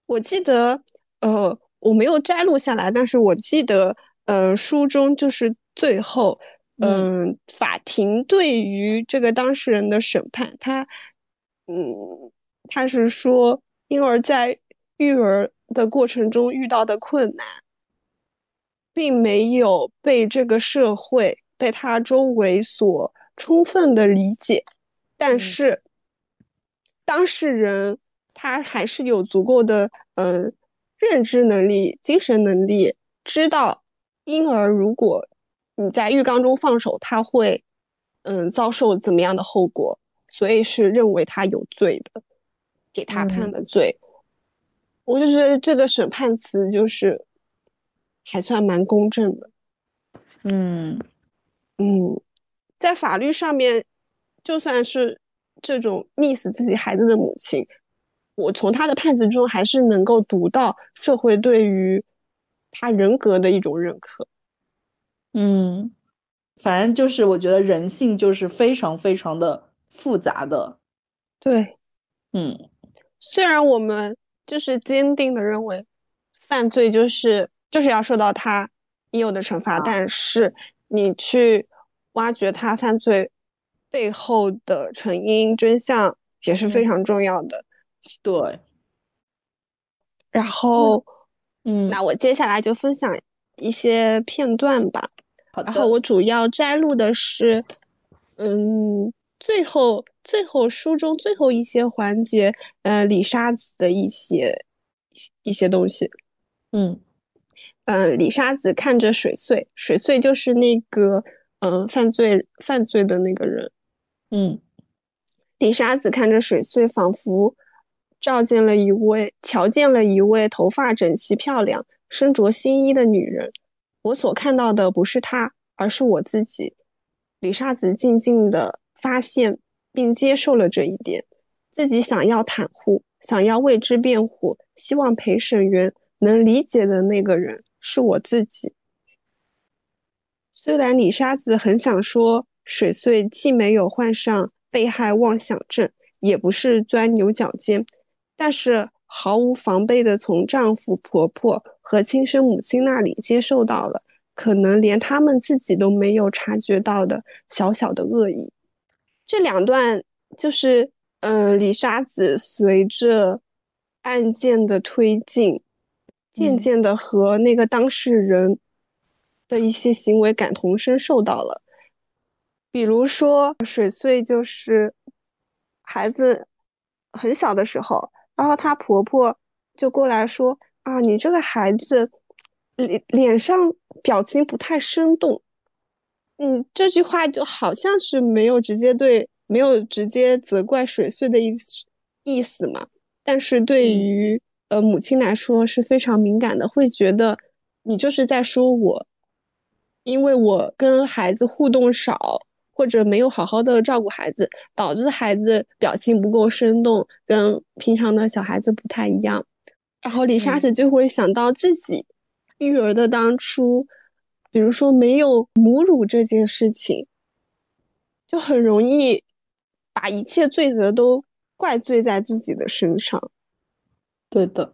我记得，呃，我没有摘录下来，但是我记得，呃，书中就是最后，嗯，法庭对于这个当事人的审判，他，嗯。他是说，婴儿在育儿的过程中遇到的困难，并没有被这个社会、被他周围所充分的理解，但是当事人他还是有足够的嗯认知能力、精神能力，知道婴儿如果你在浴缸中放手，他会嗯遭受怎么样的后果，所以是认为他有罪的。给他判的罪，我就觉得这个审判词就是还算蛮公正的。嗯嗯，在法律上面，就算是这种溺死自己孩子的母亲，我从他的判词中还是能够读到社会对于他人格的一种认可。嗯，反正就是我觉得人性就是非常非常的复杂的。对，嗯。虽然我们就是坚定的认为，犯罪就是就是要受到他应有的惩罚，但是你去挖掘他犯罪背后的成因真相也是非常重要的。对。然后，嗯，那我接下来就分享一些片段吧。好的。然后我主要摘录的是，嗯，最后。最后书中最后一些环节，呃，李沙子的一些一些东西，嗯嗯，李沙子看着水穗，水穗就是那个嗯犯罪犯罪的那个人，嗯，李沙子看着水穗，仿佛照见了一位瞧见了一位头发整齐、漂亮、身着新衣的女人。我所看到的不是她，而是我自己。李沙子静静的发现。并接受了这一点，自己想要袒护，想要为之辩护，希望陪审员能理解的那个人是我自己。虽然李沙子很想说，水穗既没有患上被害妄想症，也不是钻牛角尖，但是毫无防备的从丈夫、婆婆和亲生母亲那里接受到了可能连他们自己都没有察觉到的小小的恶意。这两段就是，嗯，李沙子随着案件的推进，渐渐的和那个当事人的一些行为感同身受到了。比如说，水穗就是孩子很小的时候，然后她婆婆就过来说：“啊，你这个孩子脸脸上表情不太生动。”嗯，这句话就好像是没有直接对，没有直接责怪水穗的意思意思嘛。但是对于呃母亲来说是非常敏感的，会觉得你就是在说我，因为我跟孩子互动少，或者没有好好的照顾孩子，导致孩子表情不够生动，跟平常的小孩子不太一样。然后李莎子就会想到自己育儿的当初，比如说没有母乳这件事情，就很容易把一切罪责都怪罪在自己的身上。对的。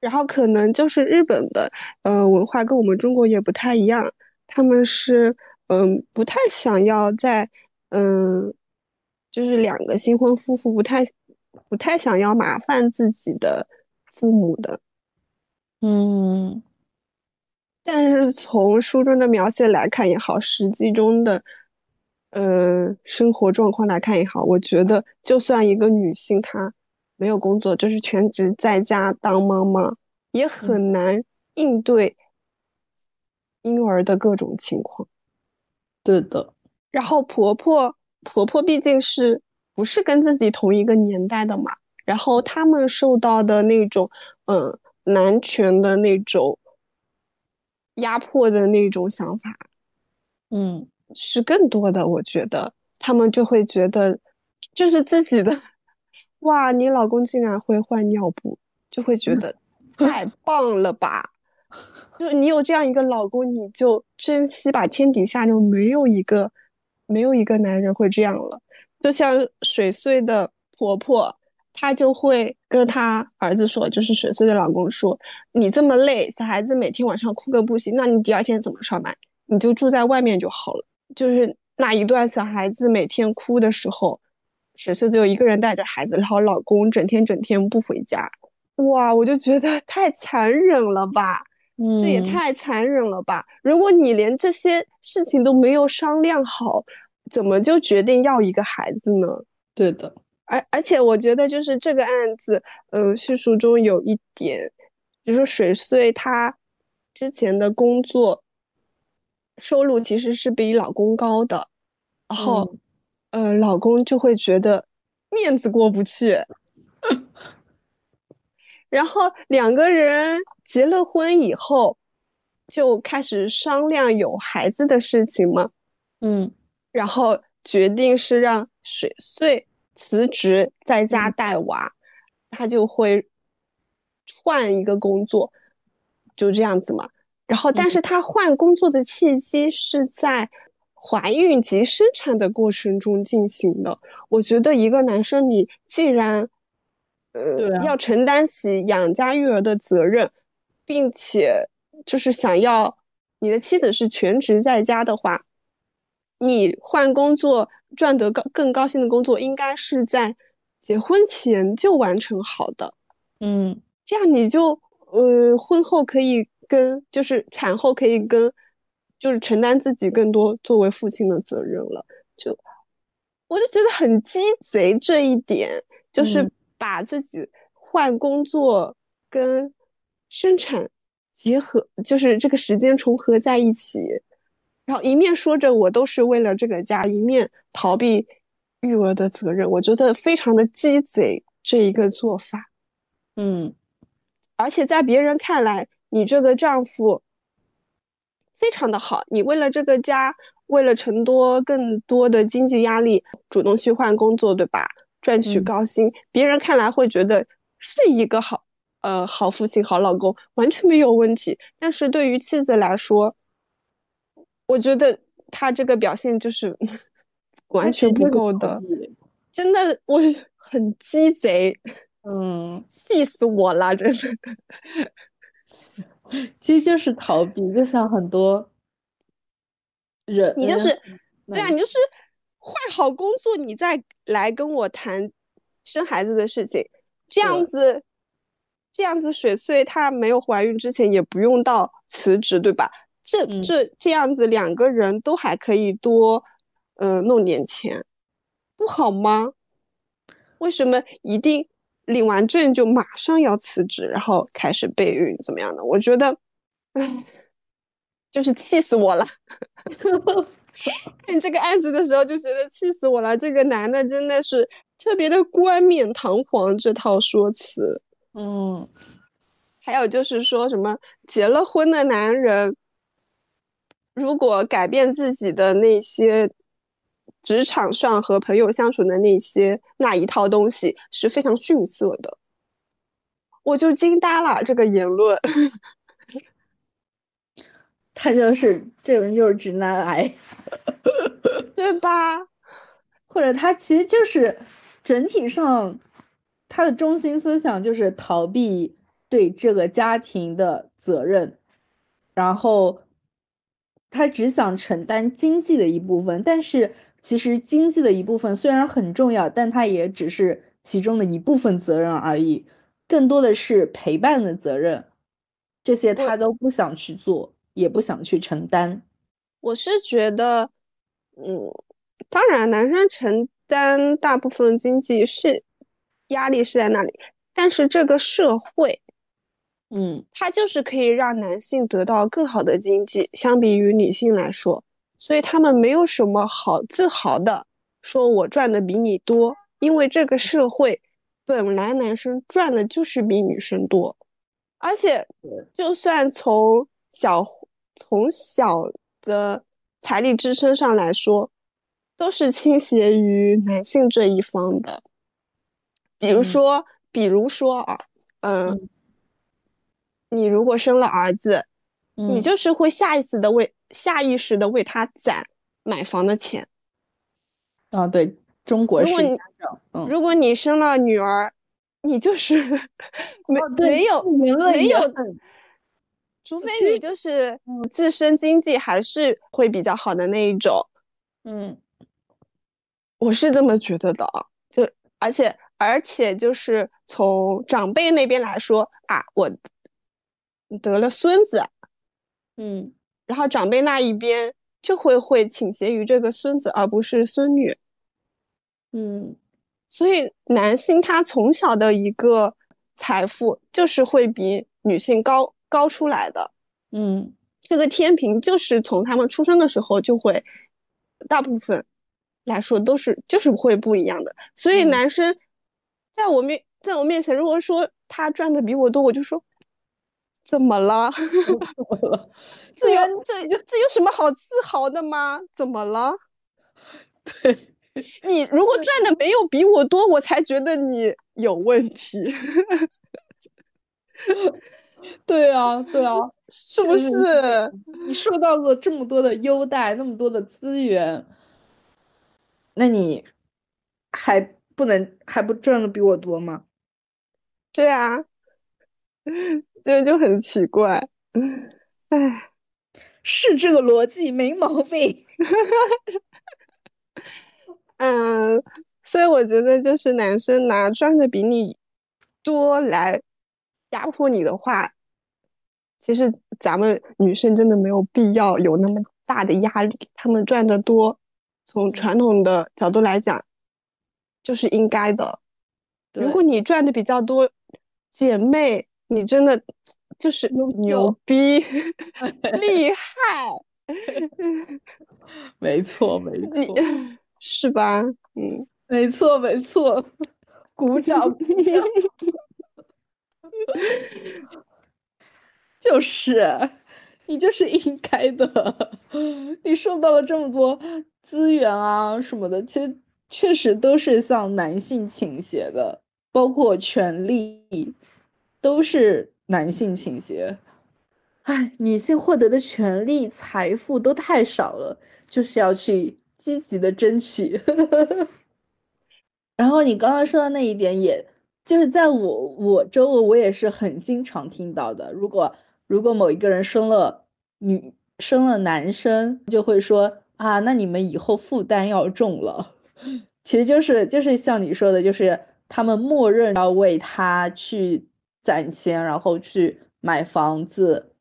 然后可能就是日本的呃文化跟我们中国也不太一样，他们是嗯不太想要在嗯就是两个新婚夫妇不太。不太想要麻烦自己的父母的，嗯，但是从书中的描写来看也好，实际中的，呃，生活状况来看也好，我觉得就算一个女性她没有工作，就是全职在家当妈妈，也很难应对婴儿的各种情况。对的，然后婆婆婆婆毕竟是。不是跟自己同一个年代的嘛，然后他们受到的那种，嗯，男权的那种压迫的那种想法，嗯，是更多的。我觉得他们就会觉得，就是自己的，哇，你老公竟然会换尿布，就会觉得 太棒了吧？就你有这样一个老公，你就珍惜吧，天底下就没有一个，没有一个男人会这样了。就像水碎的婆婆，她就会跟她儿子说，就是水穗的老公说：“你这么累，小孩子每天晚上哭个不行，那你第二天怎么上班？你就住在外面就好了。”就是那一段小孩子每天哭的时候，水穗只有一个人带着孩子，然后老公整天整天不回家。哇，我就觉得 太残忍了吧！这也太残忍了吧！如果你连这些事情都没有商量好。怎么就决定要一个孩子呢？对的，而而且我觉得就是这个案子，嗯，叙述中有一点，比如说水穗她之前的工作收入其实是比老公高的，然后，呃，老公就会觉得面子过不去，然后两个人结了婚以后就开始商量有孩子的事情嘛，嗯。然后决定是让水穗辞职在家带娃，他就会换一个工作，就这样子嘛。然后，但是他换工作的契机是在怀孕及生产的过程中进行的。我觉得一个男生，你既然呃要承担起养家育儿的责任，并且就是想要你的妻子是全职在家的话。你换工作赚得高更高薪的工作，应该是在结婚前就完成好的，嗯，这样你就呃婚后可以跟就是产后可以跟就是承担自己更多作为父亲的责任了。就我就觉得很鸡贼这一点，就是把自己换工作跟生产结合，就是这个时间重合在一起。然后一面说着我都是为了这个家，一面逃避育儿的责任，我觉得非常的鸡贼这一个做法。嗯，而且在别人看来，你这个丈夫非常的好，你为了这个家，为了承多更多的经济压力，主动去换工作，对吧？赚取高薪，别人看来会觉得是一个好呃好父亲、好老公，完全没有问题。但是对于妻子来说，我觉得他这个表现就是 完全不够的，真的，我很鸡贼，嗯，气死我了，真的。其实就是逃避，就像很多人，你就是对啊，你就是换好工作，你再来跟我谈生孩子的事情，这样子，这样子，水穗她没有怀孕之前也不用到辞职，对吧？这这这样子，两个人都还可以多，嗯，弄点钱，不好吗？为什么一定领完证就马上要辞职，然后开始备孕，怎么样的？我觉得，唉，就是气死我了。看这个案子的时候就觉得气死我了。这个男的真的是特别的冠冕堂皇这套说辞。嗯，还有就是说什么结了婚的男人，如果改变自己的那些职场上和朋友相处的那些那一套东西是非常逊色的，我就惊呆了。这个言论，他就是这人就是直男癌，对吧？或者他其实就是整体上他的中心思想就是逃避对这个家庭的责任，然后他只想承担经济的一部分，但是其实经济的一部分虽然很重要，但他也只是其中的一部分责任而已，更多的是陪伴的责任，这些他都不想去做，也不想去承担。我是觉得，嗯。当然，男生承担大部分经济是压力是在那里，但是这个社会，嗯，它就是可以让男性得到更好的经济，相比于女性来说，所以他们没有什么好自豪的，说我赚的比你多，因为这个社会本来男生赚的就是比女生多，而且就算从小从小的财力支撑上来说。都是倾斜于男性这一方的，比如说，比如说啊，嗯，你如果生了儿子，你就是会下意识的为下意识的为他攒买房的钱。啊，对，中国如果你如果你生了女儿，你就是 没没有没有，除非你就是自身经济还是会比较好的那一种，嗯。我是这么觉得的啊，就而且而且就是从长辈那边来说啊，我得了孙子，嗯，然后长辈那一边就会会倾斜于这个孙子，而不是孙女，嗯，所以男性他从小的一个财富就是会比女性高高出来的，嗯，这个天平就是从他们出生的时候就会大部分。来说都是就是会不一样的，所以男生在我面在我面前，如果说他赚的比我多，我就说怎么了？这有这这有什么好自豪的吗？怎么了？对你如果赚的没有比我多，我才觉得你有问题。对啊，对啊，是不是？你受到了这么多的优待，那么多的资源。那你还不能还不赚的比我多吗？对啊，这就很奇怪。哎，是这个逻辑没毛病。嗯，所以我觉得就是男生拿赚的比你多来压迫你的话，其实咱们女生真的没有必要有那么大的压力，他们赚的多。从传统的角度来讲，就是应该的。如果你赚的比较多，姐妹，你真的就是牛逼，厉害。没错，没错，是吧？嗯，没错，没错，鼓掌。就是，你就是应该的。你受到了这么多。资源啊什么的，其实确实都是向男性倾斜的，包括权利都是男性倾斜。哎，女性获得的权利、财富都太少了，就是要去积极的争取。然后你刚刚说的那一点，也就是在我我周围，我也是很经常听到的。如果如果某一个人生了女生了男生，就会说。啊，那你们以后负担要重了，其实就是就是像你说的，就是他们默认要为他去攒钱，然后去买房子、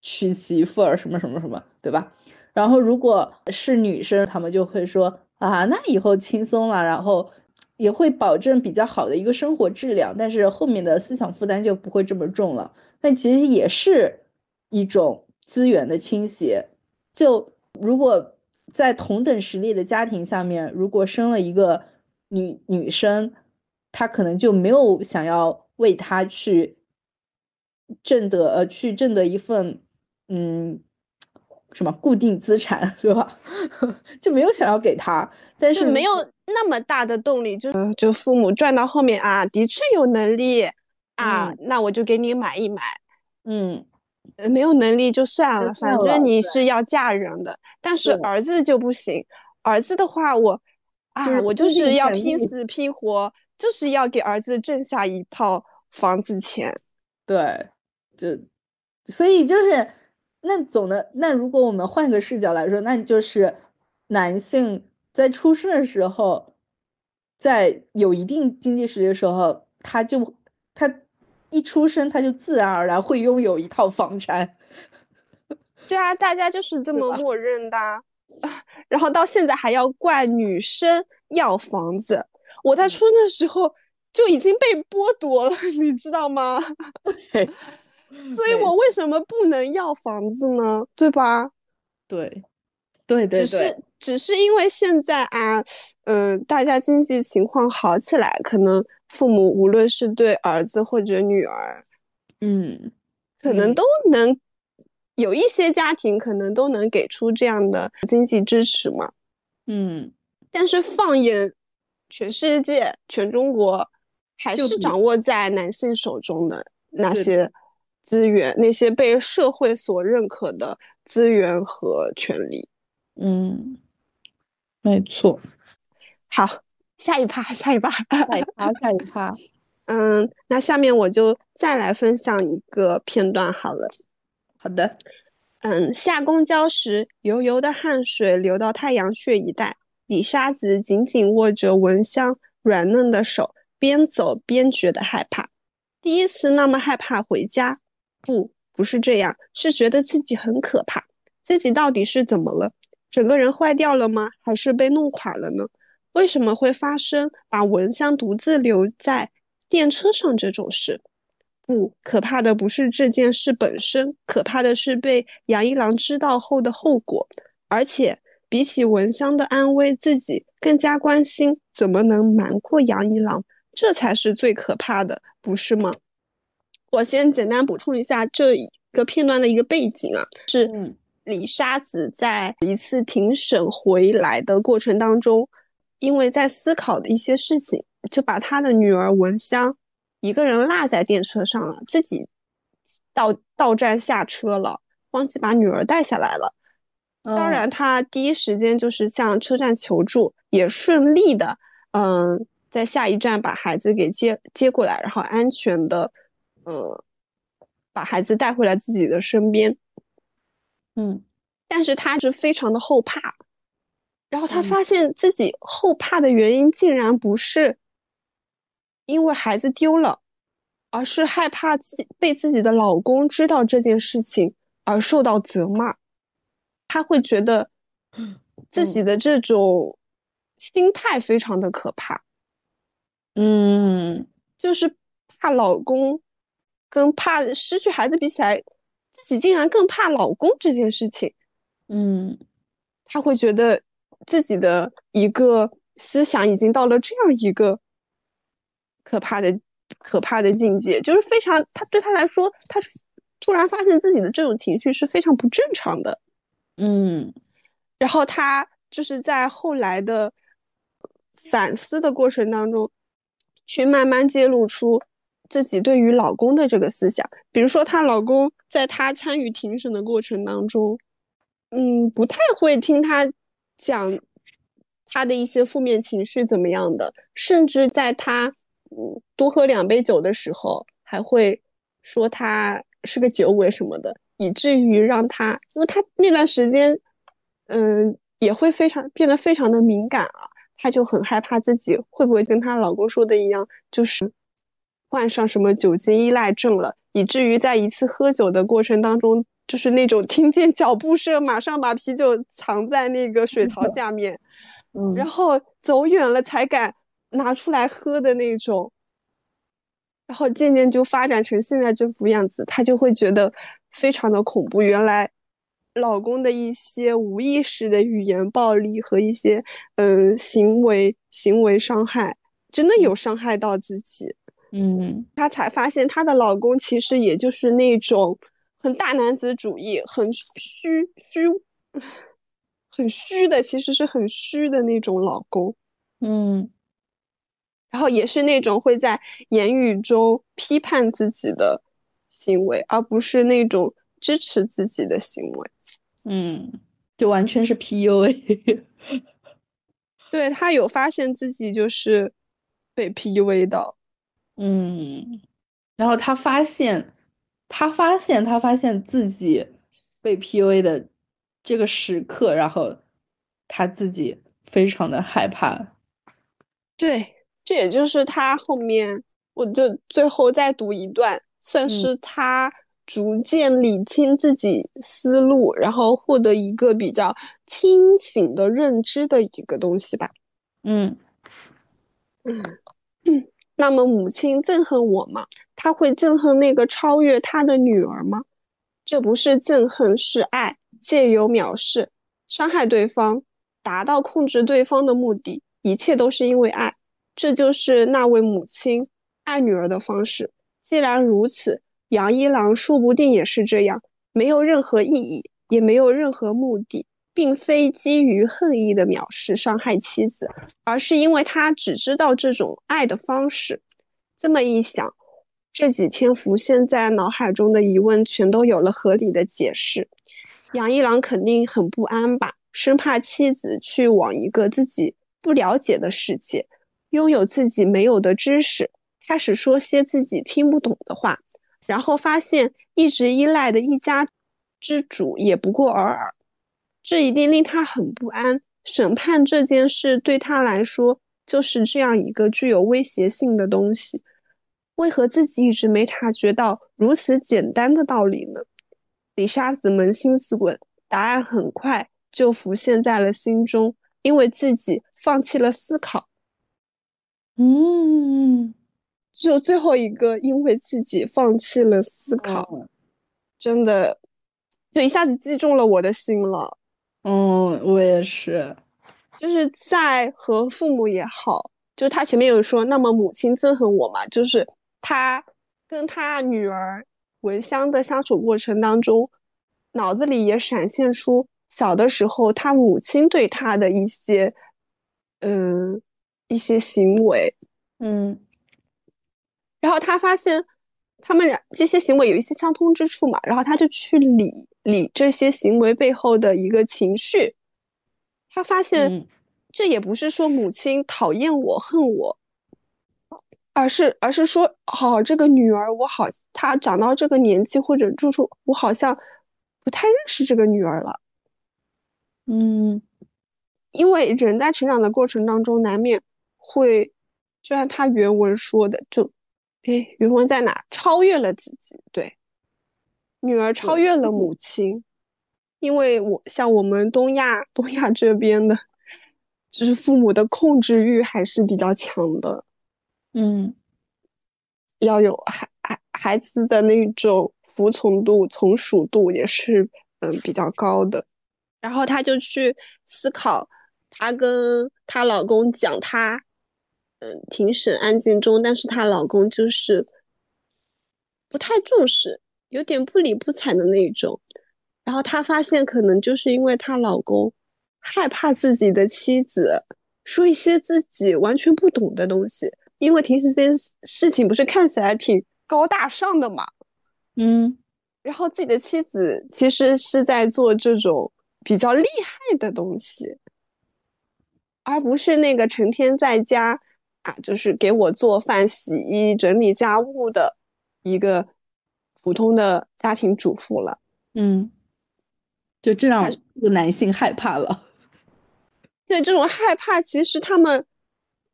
娶媳妇儿什么什么什么，对吧？然后如果是女生，他们就会说啊，那以后轻松了，然后也会保证比较好的一个生活质量，但是后面的思想负担就不会这么重了。但其实也是一种资源的倾斜，就。如果在同等实力的家庭下面，如果生了一个女女生，她可能就没有想要为他去挣得呃去挣得一份嗯什么固定资产 是吧？就没有想要给他，但是没有那么大的动力，就就父母赚到后面啊，的确有能力啊，那我就给你买一买，嗯。没有能力就算了，反正你是要嫁人的。但是儿子就不行，儿子的话，我啊，我就是要拼死拼活，就是要给儿子挣下一套房子钱。对，就所以就是那总的那如果我们换个视角来说，那就是男性在出生的时候，在有一定经济实力的时候，他就他。一出生他就自然而然会拥有一套房产，对啊，大家就是这么默认的，然后到现在还要怪女生要房子。我在出生的时候就已经被剥夺了，你知道吗？所以我为什么不能要房子呢？对吧？对，对对对，只是只是因为现在啊，嗯，大家经济情况好起来，可能。父母无论是对儿子或者女儿，嗯，可能都能有一些家庭可能都能给出这样的经济支持嘛，嗯，但是放眼全世界、全中国，还是掌握在男性手中的那些资源，那些被社会所认可的资源和权利。嗯，没错。好。下一趴，下一趴，下一趴，下一趴。嗯，那下面我就再来分享一个片段好了。好的。嗯，下公交时，油油的汗水流到太阳穴一带，李沙子紧紧握着蚊香软嫩的手，边走边觉得害怕。第一次那么害怕回家，不，不是这样，是觉得自己很可怕。自己到底是怎么了？整个人坏掉了吗？还是被弄垮了呢？为什么会发生把蚊香独自留在电车上这种事？不可怕的不是这件事本身，可怕的是被杨一郎知道后的后果。而且比起蚊香的安危，自己更加关心怎么能瞒过杨一郎，这才是最可怕的，不是吗？我先简单补充一下这一个片段的一个背景啊，是李沙子在一次庭审回来的过程当中。因为在思考的一些事情，就把他的女儿文香一个人落在电车上了，自己到到站下车了，忘记把女儿带下来了。当然，他第一时间就是向车站求助，也顺利的，嗯，在下一站把孩子给接接过来，然后安全的，嗯，把孩子带回来自己的身边。嗯，但是他是非常的后怕。然后他发现自己后怕的原因，竟然不是因为孩子丢了，而是害怕自被自己的老公知道这件事情而受到责骂。他会觉得 自己的这种心态非常的可怕。嗯，就是怕老公，跟怕失去孩子比起来，自己竟然更怕老公这件事情。嗯，他会觉得。自己的一个思想已经到了这样一个可怕的、可怕的境界，就是非常他对他来说，他突然发现自己的这种情绪是非常不正常的。嗯，然后他就是在后来的反思的过程当中，去慢慢揭露出自己对于老公的这个思想，比如说她老公在她参与庭审的过程当中，嗯，不太会听她。讲她的一些负面情绪怎么样的，甚至在她嗯多喝两杯酒的时候，还会说他是个酒鬼什么的，以至于让他，因为他那段时间，嗯，也会非常变得非常的敏感啊，他就很害怕自己会不会跟她老公说的一样，就是患上什么酒精依赖症了，以至于在一次喝酒的过程当中。就是那种听见脚步声，马上把啤酒藏在那个水槽 下面，嗯，然后走远了才敢拿出来喝的那种。然后渐渐就发展成现在这副样子，他就会觉得非常的恐怖。原来老公的一些无意识的语言暴力和一些嗯行为行为伤害，真的有伤害到自己。嗯，她才发现她的老公其实也就是那种很大男子主义、很虚虚、很虚的，其实是很虚的那种老公。嗯，然后也是那种会在言语中批判自己的行为，而不是那种支持自己的行为。嗯，就完全是 PUA。对他有发现自己就是被 PUA 到。嗯，然后他发现，他发现，他发现自己被 PUA 的这个时刻，然后他自己非常的害怕。对，这也就是他后面，我就最后再读一段，算是他逐渐理清自己思路，然后获得一个比较清醒的认知的一个东西吧。嗯嗯嗯。那么母亲憎恨我吗？他会憎恨那个超越他的女儿吗？这不是憎恨，是爱，借由藐视伤害对方，达到控制对方的目的。一切都是因为爱，这就是那位母亲爱女儿的方式。既然如此，杨一郎说不定也是这样，没有任何意义，也没有任何目的。并非基于恨意的藐视伤害妻子，而是因为他只知道这种爱的方式。这么一想，这几天浮现在脑海中的疑问全都有了合理的解释。杨一郎肯定很不安吧，生怕妻子去往一个自己不了解的世界，拥有自己没有的知识，开始说些自己听不懂的话，然后发现一直依赖的一家之主也不过尔尔。这一定令他很不安。审判这件事对他来说就是这样一个具有威胁性的东西。为何自己一直没察觉到如此简单的道理呢？李沙子扪心自问，答案很快就浮现在了心中。因为自己放弃了思考。嗯，就最后一个，因为自己放弃了思考，真的就一下子击中了我的心了。嗯，我也是，就是在和父母也好，就是他前面有说，那么母亲憎恨我嘛，就是他跟他女儿文香的相处过程当中，脑子里也闪现出小的时候他母亲对他的一些，嗯，一些行为，嗯，然后他发现他们俩这些行为有一些相通之处嘛，然后他就去理。理这些行为背后的一个情绪，他发现这也不是说母亲讨厌我、恨我，而是而是说，好这个女儿我好，她长到这个年纪或者住处，我好像不太认识这个女儿了。嗯，因为人在成长的过程当中，难免会，就像他原文说的，就，哎，原文在哪？超越了自己，对。女儿超越了母亲，因为我像我们东亚东亚这边的，就是父母的控制欲还是比较强的，嗯，要有孩孩孩子的那种服从度、从属度也是嗯比较高的。然后她就去思考，她跟她老公讲，她嗯庭审案件中，但是她老公就是不太重视。有点不理不睬的那种，然后她发现，可能就是因为她老公害怕自己的妻子说一些自己完全不懂的东西，因为庭审这件事情不是看起来挺高大上的嘛，嗯，然后自己的妻子其实是在做这种比较厉害的东西，而不是那个成天在家啊，就是给我做饭、洗衣、整理家务的一个。普通的家庭主妇了，嗯，就这让男性害怕了。对这种害怕，其实他们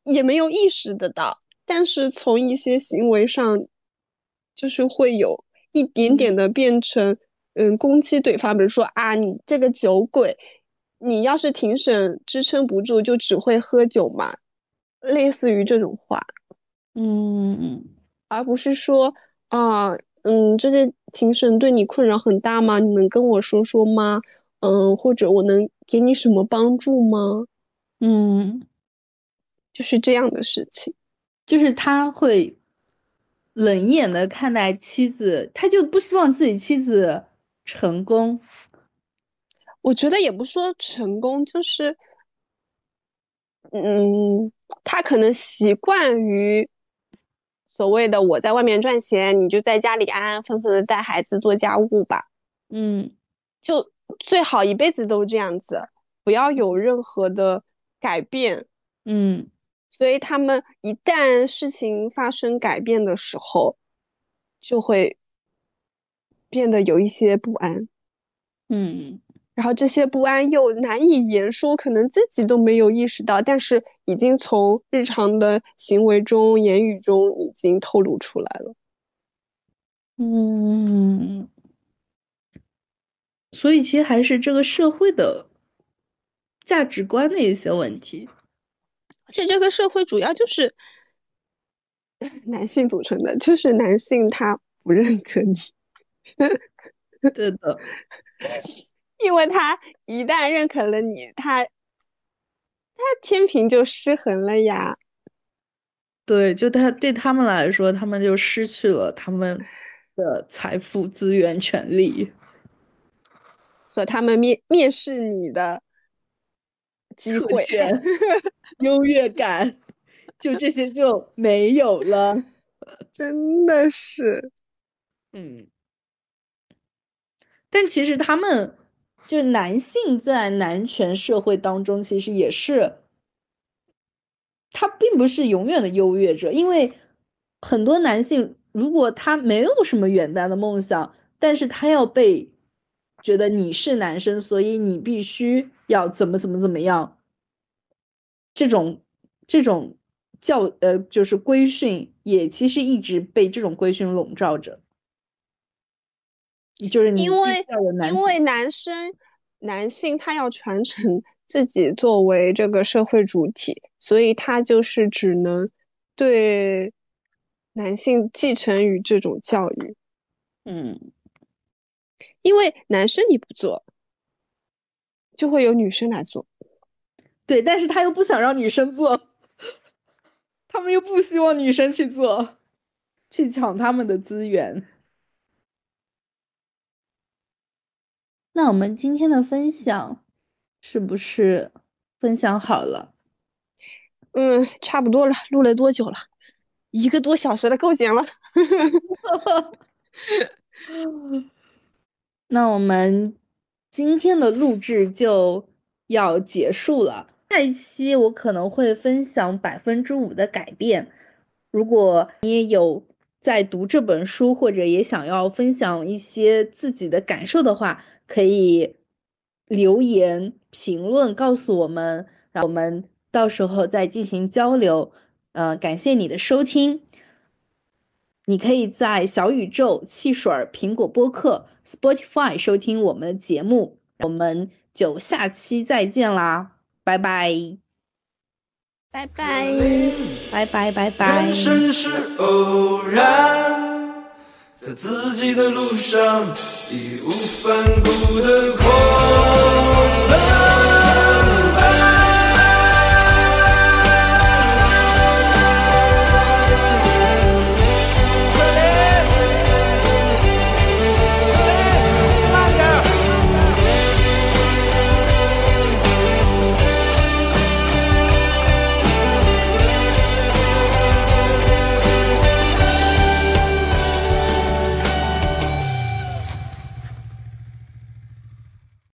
也没有意识得到，但是从一些行为上，就是会有一点点的变成，嗯，攻击对方，比如说啊，你这个酒鬼，你要是庭审支撑不住，就只会喝酒嘛，类似于这种话，嗯，而不是说啊。嗯，这件庭审对你困扰很大吗？你能跟我说说吗？嗯，或者我能给你什么帮助吗？嗯，就是这样的事情，就是他会冷眼的看待妻子，他就不希望自己妻子成功。我觉得也不说成功，就是，嗯，他可能习惯于所谓的我在外面赚钱，你就在家里安安分分的带孩子做家务吧。嗯，就。最好一辈子都这样子，不要有任何的改变。嗯，所以他们一旦事情发生改变的时候，就会变得有一些不安。嗯，然后这些不安又难以言说，可能自己都没有意识到，但是已经从日常的行为中、言语中已经透露出来了。嗯。所以，其实还是这个社会的价值观的一些问题，而且这个社会主要就是 男性组成的，就是男性他不认可你，对的，因为他一旦认可了你，他他天平就失衡了呀。对，就他对他们来说，他们就失去了他们的财富、资源、权利。和他们面面试你的机会、优越感，就这些就没有了，真的是，嗯。但其实他们就是男性在男权社会当中，其实也是，他并不是永远的优越者，因为很多男性如果他没有什么远大的梦想，但是他要被。觉得你是男生，所以你必须要怎么怎么怎么样。这种这种教呃，就是规训，也其实一直被这种规训笼罩着。就是因为因为男生男性他要传承自己作为这个社会主体，所以他就是只能对男性继承于这种教育。嗯。因为男生你不做，就会有女生来做。对，但是他又不想让女生做，他们又不希望女生去做，去抢他们的资源。那我们今天的分享是不是分享好了？嗯，差不多了。录了多久了？一个多小时了，够行了。那我们今天的录制就要结束了。下一期我可能会分享百分之五的改变。如果你也有在读这本书，或者也想要分享一些自己的感受的话，可以留言评论告诉我们，让我们到时候再进行交流。嗯，感谢你的收听。你可以在小宇宙、汽水、苹果播客、Spotify 收听我们的节目，我们就下期再见啦，拜拜，拜拜，拜拜，拜拜。人生是偶然，在自己的路上义无反顾的狂奔。